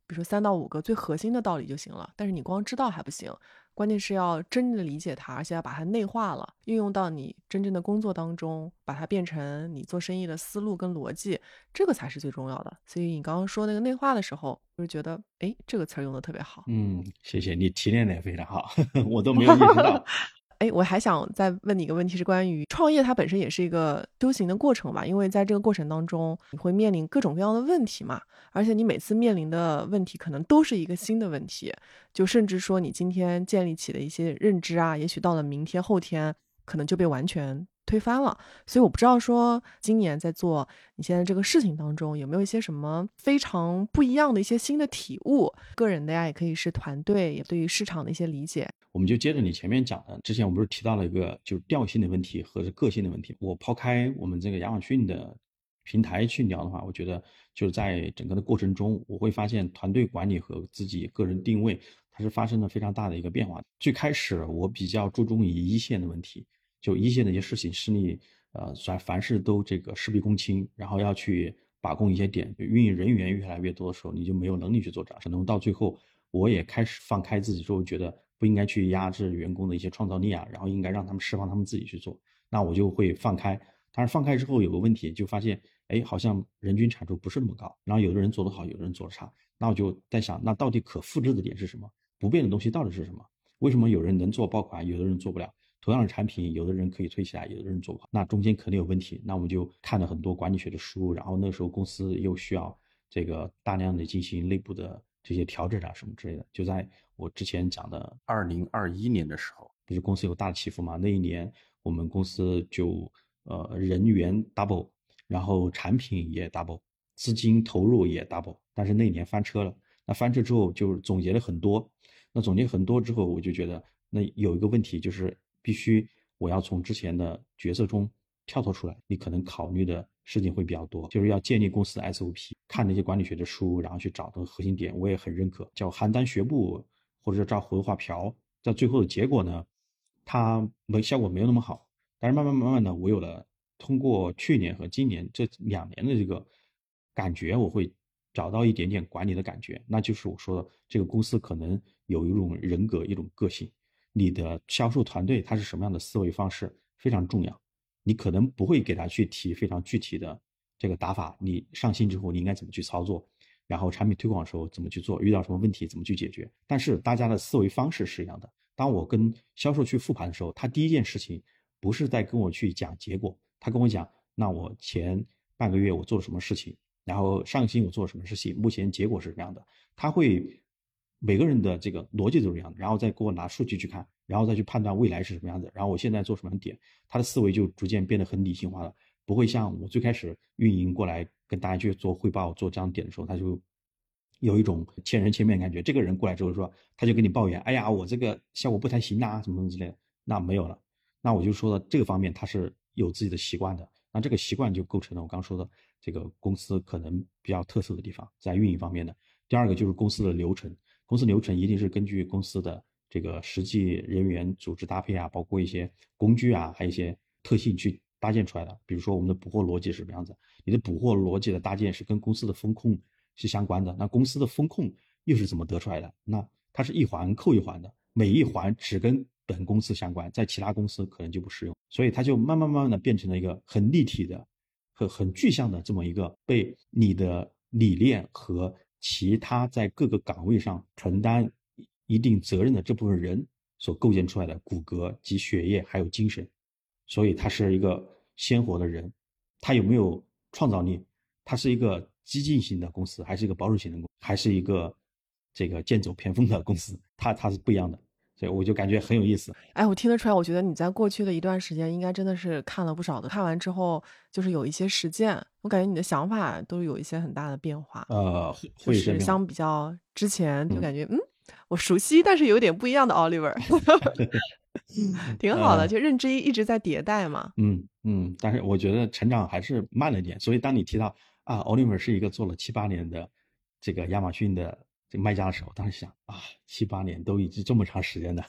比如说三到五个最核心的道理就行了。但是你光知道还不行。关键是要真正的理解它，而且要把它内化了，运用到你真正的工作当中，把它变成你做生意的思路跟逻辑，这个才是最重要的。所以你刚刚说那个内化的时候，我就觉得，哎，这个词儿用的特别好。嗯，谢谢你提炼的也非常好，我都没有意识到。哎，我还想再问你一个问题，是关于创业，它本身也是一个修行的过程吧？因为在这个过程当中，你会面临各种各样的问题嘛，而且你每次面临的问题可能都是一个新的问题，就甚至说你今天建立起的一些认知啊，也许到了明天、后天，可能就被完全。推翻了，所以我不知道说今年在做你现在这个事情当中有没有一些什么非常不一样的一些新的体悟，个人的呀，也可以是团队，也对于市场的一些理解。我们就接着你前面讲的，之前我不是提到了一个就是调性的问题和个性的问题。我抛开我们这个亚马逊的平台去聊的话，我觉得就是在整个的过程中，我会发现团队管理和自己个人定位它是发生了非常大的一个变化。最开始我比较注重于一线的问题。就一线的一些事情是你呃，凡凡事都这个事必躬亲，然后要去把控一些点，就运营人员越来越多的时候，你就没有能力去做这样。可能到最后，我也开始放开自己，之后觉得不应该去压制员工的一些创造力啊，然后应该让他们释放他们自己去做。那我就会放开，但是放开之后有个问题，就发现哎，好像人均产出不是那么高。然后有的人做得好，有的人做得差。那我就在想，那到底可复制的点是什么？不变的东西到底是什么？为什么有人能做爆款，有的人做不了？同样的产品，有的人可以推起来，有的人做不好，那中间肯定有问题。那我们就看了很多管理学的书，然后那时候公司又需要这个大量的进行内部的这些调整啊什么之类的。就在我之前讲的二零二一年的时候，不是公司有大的起伏嘛？那一年我们公司就呃人员 double，然后产品也 double，资金投入也 double，但是那一年翻车了。那翻车之后就总结了很多，那总结很多之后，我就觉得那有一个问题就是。必须，我要从之前的角色中跳脱出来。你可能考虑的事情会比较多，就是要建立公司的 SOP，看那些管理学的书，然后去找的核心点。我也很认可，叫邯郸学步，或者叫照葫芦画瓢。在最后的结果呢，它没效果没有那么好。但是慢慢慢慢的，我有了通过去年和今年这两年的这个感觉，我会找到一点点管理的感觉。那就是我说的，这个公司可能有一种人格，一种个性。你的销售团队他是什么样的思维方式非常重要，你可能不会给他去提非常具体的这个打法，你上新之后你应该怎么去操作，然后产品推广的时候怎么去做，遇到什么问题怎么去解决。但是大家的思维方式是一样的。当我跟销售去复盘的时候，他第一件事情不是在跟我去讲结果，他跟我讲，那我前半个月我做了什么事情，然后上个星期我做了什么事情，目前结果是什么样的，他会。每个人的这个逻辑都是一样的，然后再给我拿数据去看，然后再去判断未来是什么样子，然后我现在做什么点，他的思维就逐渐变得很理性化了，不会像我最开始运营过来跟大家去做汇报、做这样点的时候，他就有一种千人千面感觉。这个人过来之后说，他就跟你抱怨，哎呀，我这个效果不太行啊，什么什么之类的，那没有了。那我就说了，这个方面他是有自己的习惯的。那这个习惯就构成了我刚说的这个公司可能比较特色的地方，在运营方面的。第二个就是公司的流程，公司流程一定是根据公司的这个实际人员组织搭配啊，包括一些工具啊，还有一些特性去搭建出来的。比如说我们的捕获逻辑是什么样子？你的捕获逻辑的搭建是跟公司的风控是相关的。那公司的风控又是怎么得出来的？那它是一环扣一环的，每一环只跟本公司相关，在其他公司可能就不适用。所以它就慢慢慢慢的变成了一个很立体的、很很具象的这么一个被你的理念和其他在各个岗位上承担一定责任的这部分人所构建出来的骨骼及血液还有精神。所以他是一个鲜活的人，他有没有创造力？他是一个激进型的公司，还是一个保守型的公，还是一个这个剑走偏锋的公司？他他是不一样的。所以我就感觉很有意思。哎，我听得出来，我觉得你在过去的一段时间，应该真的是看了不少的。看完之后，就是有一些实践，我感觉你的想法都有一些很大的变化。呃，会是相比较之前，就感觉嗯，我熟悉，但是有点不一样的 Oliver，挺好的。就认知一直在迭代嘛。嗯嗯，但是我觉得成长还是慢了点。所以当你提到啊，Oliver 是一个做了七八年的这个亚马逊的。这卖家的时候，当时想啊，七八年都已经这么长时间了，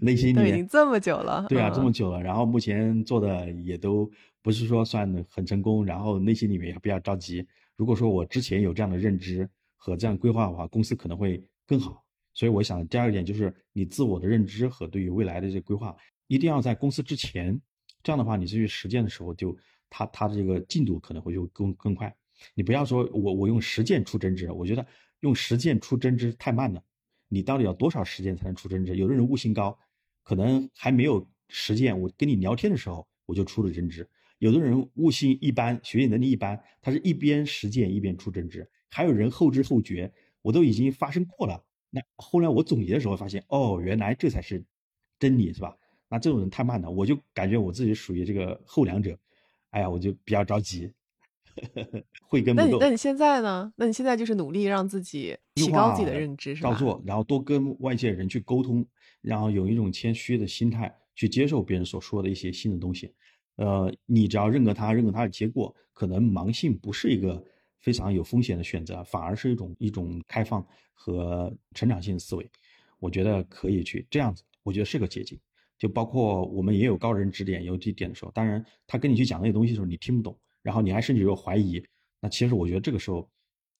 内心里面已经这么久了，对啊，这么久了。然后目前做的也都不是说算很成功，然后内心里面也比较着急。如果说我之前有这样的认知和这样规划的话，公司可能会更好。所以我想，第二点就是你自我的认知和对于未来的这个规划，一定要在公司之前，这样的话，你去实践的时候，就它它的这个进度可能会就更更快。你不要说我我用实践出真知，我觉得。用实践出真知太慢了，你到底要多少时间才能出真知？有的人悟性高，可能还没有实践，我跟你聊天的时候我就出了真知；有的人悟性一般，学习能力一般，他是一边实践一边出真知；还有人后知后觉，我都已经发生过了。那后来我总结的时候发现，哦，原来这才是真理，是吧？那这种人太慢了，我就感觉我自己属于这个后两者，哎呀，我就比较着急。会跟那你那你现在呢？那你现在就是努力让自己提高自己的认知，是吧？照做，然后多跟外界人去沟通，然后有一种谦虚的心态去接受别人所说的一些新的东西。呃，你只要认可他，认可他的结果，可能盲信不是一个非常有风险的选择，反而是一种一种开放和成长性的思维。我觉得可以去这样子，我觉得是个捷径。就包括我们也有高人指点，有指点的时候，当然他跟你去讲那些东西的时候，你听不懂。然后你还甚至有怀疑，那其实我觉得这个时候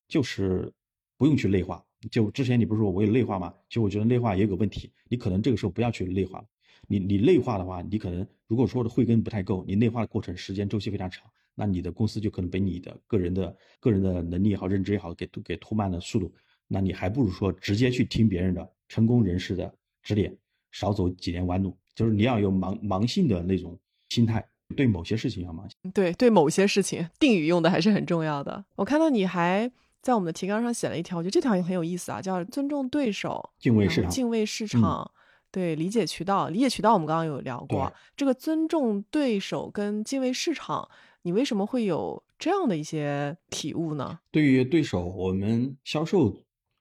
就是不用去内化。就之前你不是说我有内化吗？其实我觉得内化也有个问题，你可能这个时候不要去内化。你你内化的话，你可能如果说的慧根不太够，你内化的过程时间周期非常长，那你的公司就可能被你的个人的个人的能力也好、认知也好给给拖慢了速度。那你还不如说直接去听别人的成功人士的指点，少走几年弯路。就是你要有盲盲信的那种心态。对某些事情要盲信，对对某些事情定语用的还是很重要的。我看到你还在我们的提纲上写了一条，我觉得这条也很有意思啊，叫尊重对手，敬畏市场，敬畏市场，对理解渠道，理解渠道。我们刚刚有聊过，这个尊重对手跟敬畏市场，你为什么会有这样的一些体悟呢？对于对手，我们销售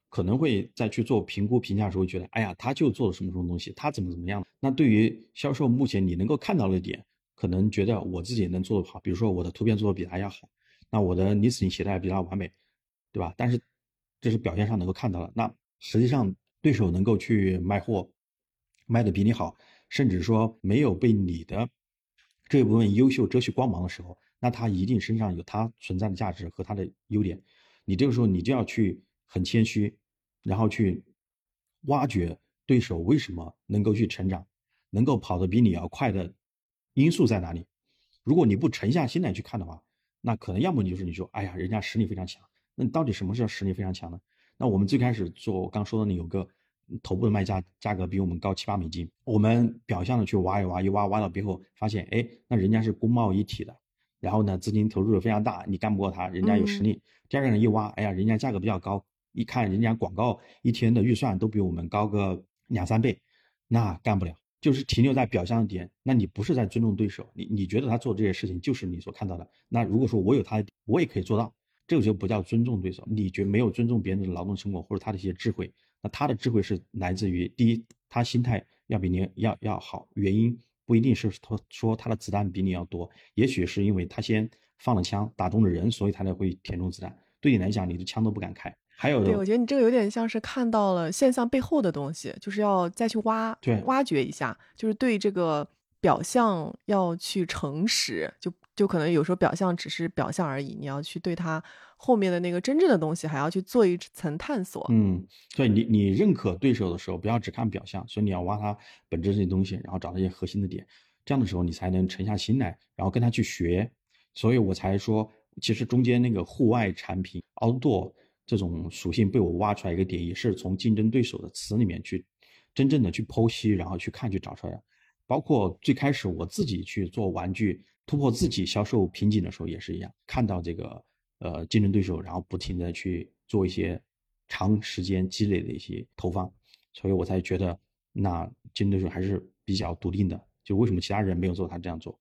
可能会在去做评估评价的时候，觉得哎呀，他就做了什么什么东西，他怎么怎么样。那对于销售，目前你能够看到的点。可能觉得我自己能做得好，比如说我的图片做的比他要好，那我的李子写的比他完美，对吧？但是这是表现上能够看到的，那实际上对手能够去卖货，卖的比你好，甚至说没有被你的这一部分优秀遮去光芒的时候，那他一定身上有他存在的价值和他的优点。你这个时候你就要去很谦虚，然后去挖掘对手为什么能够去成长，能够跑得比你要快的。因素在哪里？如果你不沉下心来去看的话，那可能要么你就是你说，哎呀，人家实力非常强。那你到底什么是实力非常强呢？那我们最开始做，我刚说的你有个头部的卖家，价格比我们高七八美金。我们表象的去挖一挖，一挖挖到背后，发现，哎，那人家是工贸一体的，然后呢，资金投入的非常大，你干不过他，人家有实力。第二个人一挖，哎呀，人家价格比较高，一看人家广告一天的预算都比我们高个两三倍，那干不了。就是停留在表象的点，那你不是在尊重对手，你你觉得他做这些事情就是你所看到的。那如果说我有他，我也可以做到，这个就不叫尊重对手。你觉没有尊重别人的劳动成果或者他的一些智慧，那他的智慧是来自于第一，他心态要比你要要好，原因不一定是他说他的子弹比你要多，也许是因为他先放了枪打中了人，所以他才会填充子弹。对你来讲，你的枪都不敢开。还有，对我觉得你这个有点像是看到了现象背后的东西，就是要再去挖，对，挖掘一下，就是对这个表象要去诚实，就就可能有时候表象只是表象而已，你要去对它后面的那个真正的东西还要去做一层探索。嗯，所以你你认可对手的时候，不要只看表象，所以你要挖他本质这些东西，然后找到一些核心的点，这样的时候你才能沉下心来，然后跟他去学。所以我才说，其实中间那个户外产品 outdoor。这种属性被我挖出来一个点，也是从竞争对手的词里面去真正的去剖析，然后去看去找出来的。包括最开始我自己去做玩具，突破自己销售瓶颈的时候也是一样，看到这个呃竞争对手，然后不停的去做一些长时间积累的一些投放，所以我才觉得那竞争对手还是比较笃定的。就为什么其他人没有做，他这样做？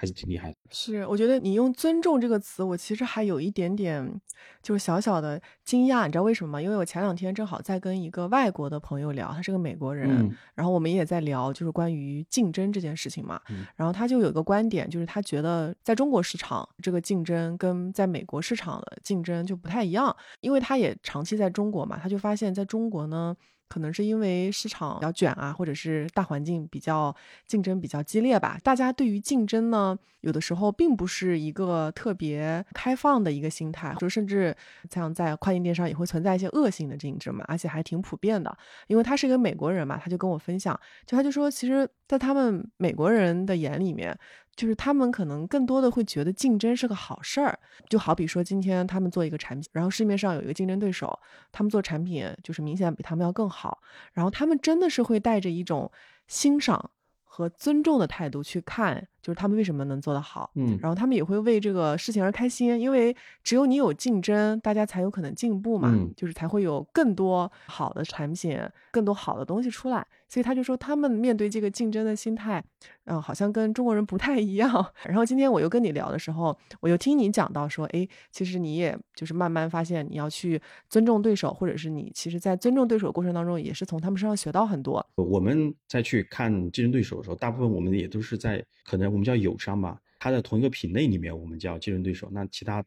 还是挺厉害的。是，我觉得你用“尊重”这个词，我其实还有一点点，就是小小的惊讶。你知道为什么吗？因为我前两天正好在跟一个外国的朋友聊，他是个美国人，然后我们也在聊，就是关于竞争这件事情嘛。然后他就有一个观点，就是他觉得在中国市场这个竞争跟在美国市场的竞争就不太一样，因为他也长期在中国嘛，他就发现在中国呢。可能是因为市场比较卷啊，或者是大环境比较竞争比较激烈吧。大家对于竞争呢，有的时候并不是一个特别开放的一个心态，就甚至像在跨境电商也会存在一些恶性的竞争嘛，而且还挺普遍的。因为他是一个美国人嘛，他就跟我分享，就他就说，其实，在他们美国人的眼里面。就是他们可能更多的会觉得竞争是个好事儿，就好比说今天他们做一个产品，然后市面上有一个竞争对手，他们做产品就是明显比他们要更好，然后他们真的是会带着一种欣赏。和尊重的态度去看，就是他们为什么能做得好，嗯，然后他们也会为这个事情而开心，因为只有你有竞争，大家才有可能进步嘛，就是才会有更多好的产品，更多好的东西出来。所以他就说，他们面对这个竞争的心态，嗯，好像跟中国人不太一样。然后今天我又跟你聊的时候，我又听你讲到说，哎，其实你也就是慢慢发现，你要去尊重对手，或者是你其实，在尊重对手过程当中，也是从他们身上学到很多。我们再去看竞争对手的时候，大部分我们也都是在可能我们叫友商吧，他在同一个品类里面，我们叫竞争对手。那其他。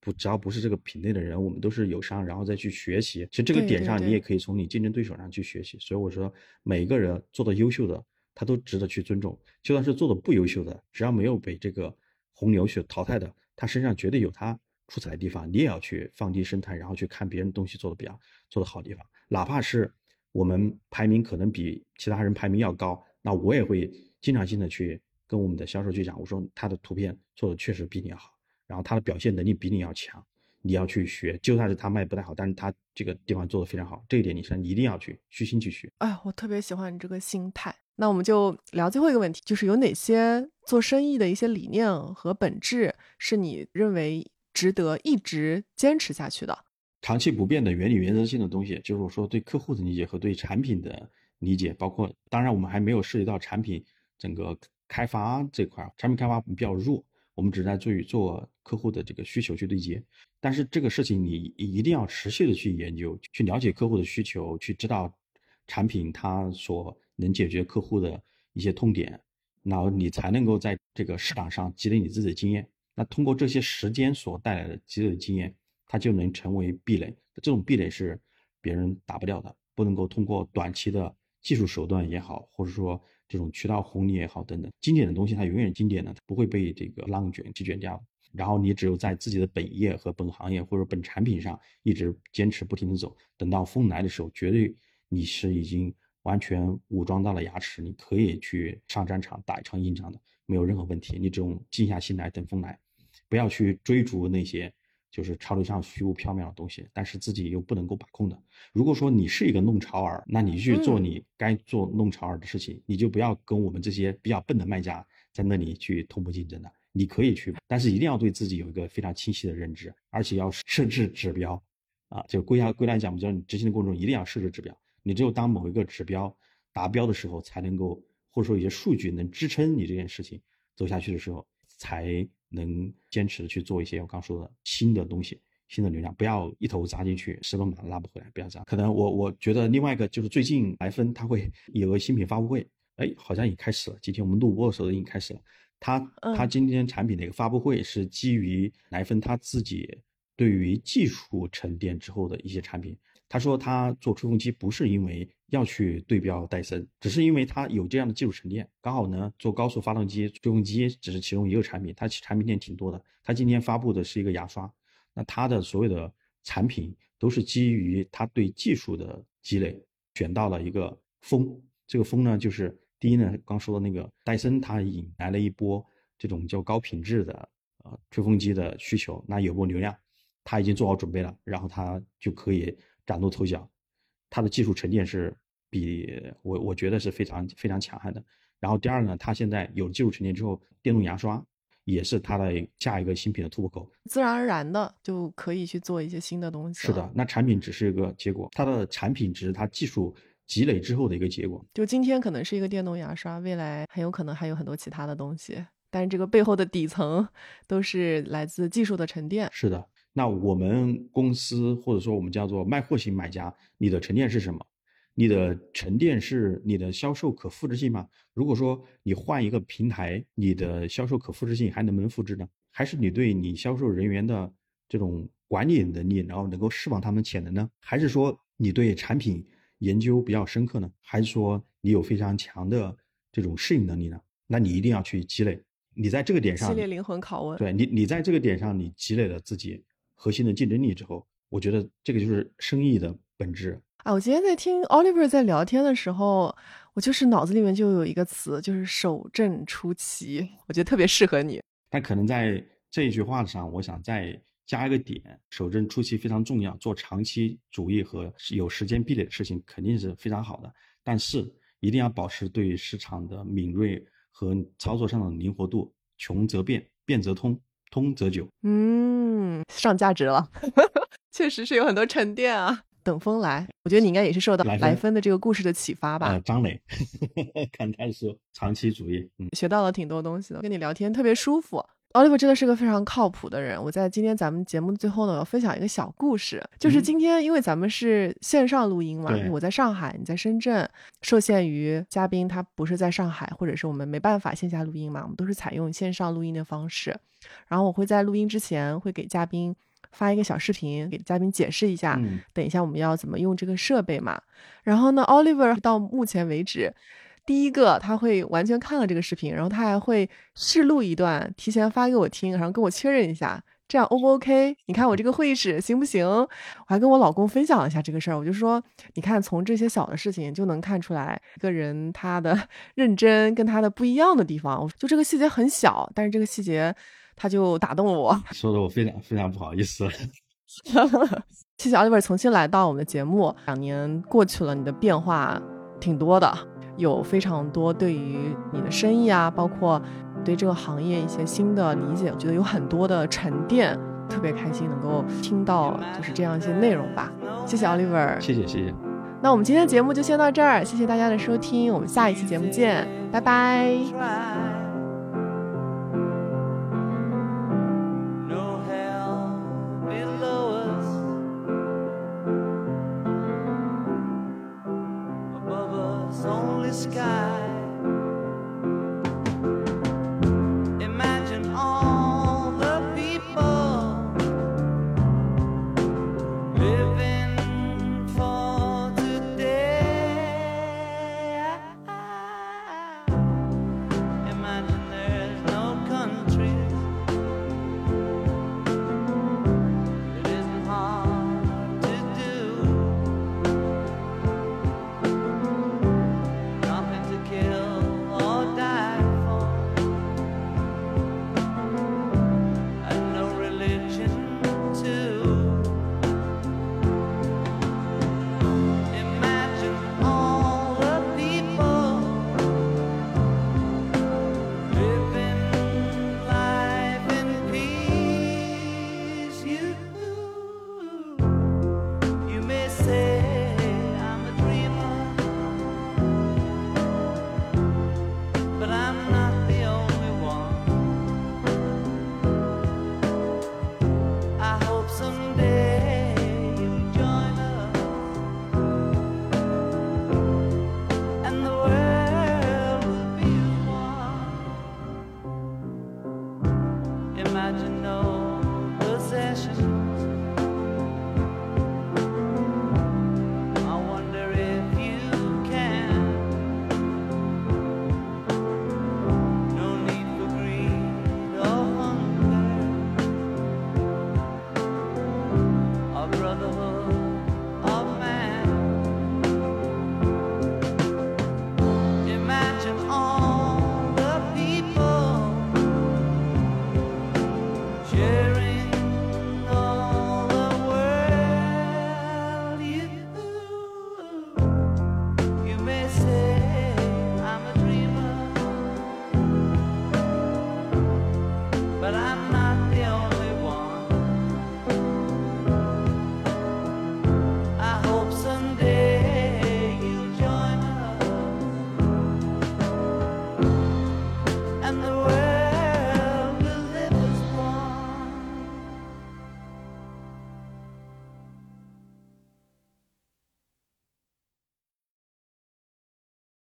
不，只要不是这个品类的人，我们都是友商，然后再去学习。其实这个点上，你也可以从你竞争对手上去学习。所以我说，每个人做的优秀的，他都值得去尊重。就算是做的不优秀的，只要没有被这个洪流去淘汰的，他身上绝对有他出彩的地方。你也要去放低生态，然后去看别人东西做的比较做的好地方。哪怕是我们排名可能比其他人排名要高，那我也会经常性的去跟我们的销售去讲，我说他的图片做的确实比你要好。然后他的表现能力比你要强，你要去学。就算是他卖不太好，但是他这个地方做的非常好，这一点你是一定要去虚心去学。哎，我特别喜欢你这个心态。那我们就聊最后一个问题，就是有哪些做生意的一些理念和本质是你认为值得一直坚持下去的？长期不变的原理原则性的东西，就是我说对客户的理解和对产品的理解，包括当然我们还没有涉及到产品整个开发这块，产品开发比较弱。我们只在做与做客户的这个需求去对接，但是这个事情你一定要持续的去研究，去了解客户的需求，去知道产品它所能解决客户的一些痛点，然后你才能够在这个市场上积累你自己的经验。那通过这些时间所带来的积累的经验，它就能成为壁垒。这种壁垒是别人打不掉的，不能够通过短期的技术手段也好，或者说。这种渠道红利也好，等等，经典的东西它永远经典的，它不会被这个浪卷去卷掉。然后你只有在自己的本业和本行业或者本产品上一直坚持不停的走，等到风来的时候，绝对你是已经完全武装到了牙齿，你可以去上战场打一场硬仗的，没有任何问题。你只用静下心来等风来，不要去追逐那些。就是潮流上虚无缥缈的东西，但是自己又不能够把控的。如果说你是一个弄潮儿，那你去做你该做弄潮儿的事情，你就不要跟我们这些比较笨的卖家在那里去同步竞争的。你可以去，但是一定要对自己有一个非常清晰的认知，而且要设置指标啊。就归下归来讲，我们叫你执行的过程中一定要设置指标。你只有当某一个指标达标的时候，才能够或者说一些数据能支撑你这件事情走下去的时候，才。能坚持去做一些我刚说的新的东西，新的流量，不要一头扎进去，石头马拉不回来，不要这样。可能我我觉得另外一个就是最近来芬它会有个新品发布会，哎，好像已开始了。今天我们录播的时候已经开始了。他他今天产品的一个发布会是基于莱芬他自己对于技术沉淀之后的一些产品。他说他做吹风机不是因为要去对标戴森，只是因为他有这样的技术沉淀。刚好呢，做高速发动机吹风机只是其中一个产品，他产品链挺多的。他今天发布的是一个牙刷，那他的所有的产品都是基于他对技术的积累，选到了一个风。这个风呢，就是第一呢，刚说的那个戴森，它引来了一波这种叫高品质的呃吹风机的需求，那有波流量，他已经做好准备了，然后他就可以。崭露头角，它的技术沉淀是比我我觉得是非常非常强悍的。然后第二呢，它现在有了技术沉淀之后，电动牙刷也是它的下一个新品的突破口，自然而然的就可以去做一些新的东西。是的，那产品只是一个结果，它的产品只是它技术积累之后的一个结果。就今天可能是一个电动牙刷，未来很有可能还有很多其他的东西，但是这个背后的底层都是来自技术的沉淀。是的。那我们公司或者说我们叫做卖货型买家，你的沉淀是什么？你的沉淀是你的销售可复制性吗？如果说你换一个平台，你的销售可复制性还能不能复制呢？还是你对你销售人员的这种管理能力，然后能够释放他们潜能呢？还是说你对产品研究比较深刻呢？还是说你有非常强的这种适应能力呢？那你一定要去积累。你在这个点上，系列灵魂拷问。对你，你在这个点上，你积累了自己。核心的竞争力之后，我觉得这个就是生意的本质啊！我今天在听 Oliver 在聊天的时候，我就是脑子里面就有一个词，就是守正出奇，我觉得特别适合你。但可能在这一句话上，我想再加一个点：守正出奇非常重要，做长期主义和有时间壁垒的事情肯定是非常好的，但是一定要保持对市场的敏锐和操作上的灵活度。穷则变，变则通。通则久，嗯，上价值了，确实是有很多沉淀啊。等风来，我觉得你应该也是受到来芬的这个故事的启发吧。张磊，看他说长期主义，嗯，学到了挺多东西的，跟你聊天特别舒服。Oliver 真的是个非常靠谱的人。我在今天咱们节目的最后呢，我要分享一个小故事，就是今天因为咱们是线上录音嘛，我在上海，你在深圳，受限于嘉宾他不是在上海，或者是我们没办法线下录音嘛，我们都是采用线上录音的方式。然后我会在录音之前会给嘉宾发一个小视频，给嘉宾解释一下，等一下我们要怎么用这个设备嘛。然后呢，Oliver 到目前为止。第一个他会完全看了这个视频，然后他还会试录一段，提前发给我听，然后跟我确认一下，这样 O 不 OK？你看我这个会议室行不行？我还跟我老公分享了一下这个事儿，我就说，你看从这些小的事情就能看出来一个人他的 认真跟他的不一样的地方。就这个细节很小，但是这个细节他就打动了我。说的我非常非常不好意思。谢谢 Oliver 重新来到我们的节目，两年过去了，你的变化挺多的。有非常多对于你的生意啊，包括对这个行业一些新的理解，我觉得有很多的沉淀，特别开心能够听到就是这样一些内容吧。谢谢 Oliver，谢谢谢谢。那我们今天的节目就先到这儿，谢谢大家的收听，我们下一期节目见，拜拜。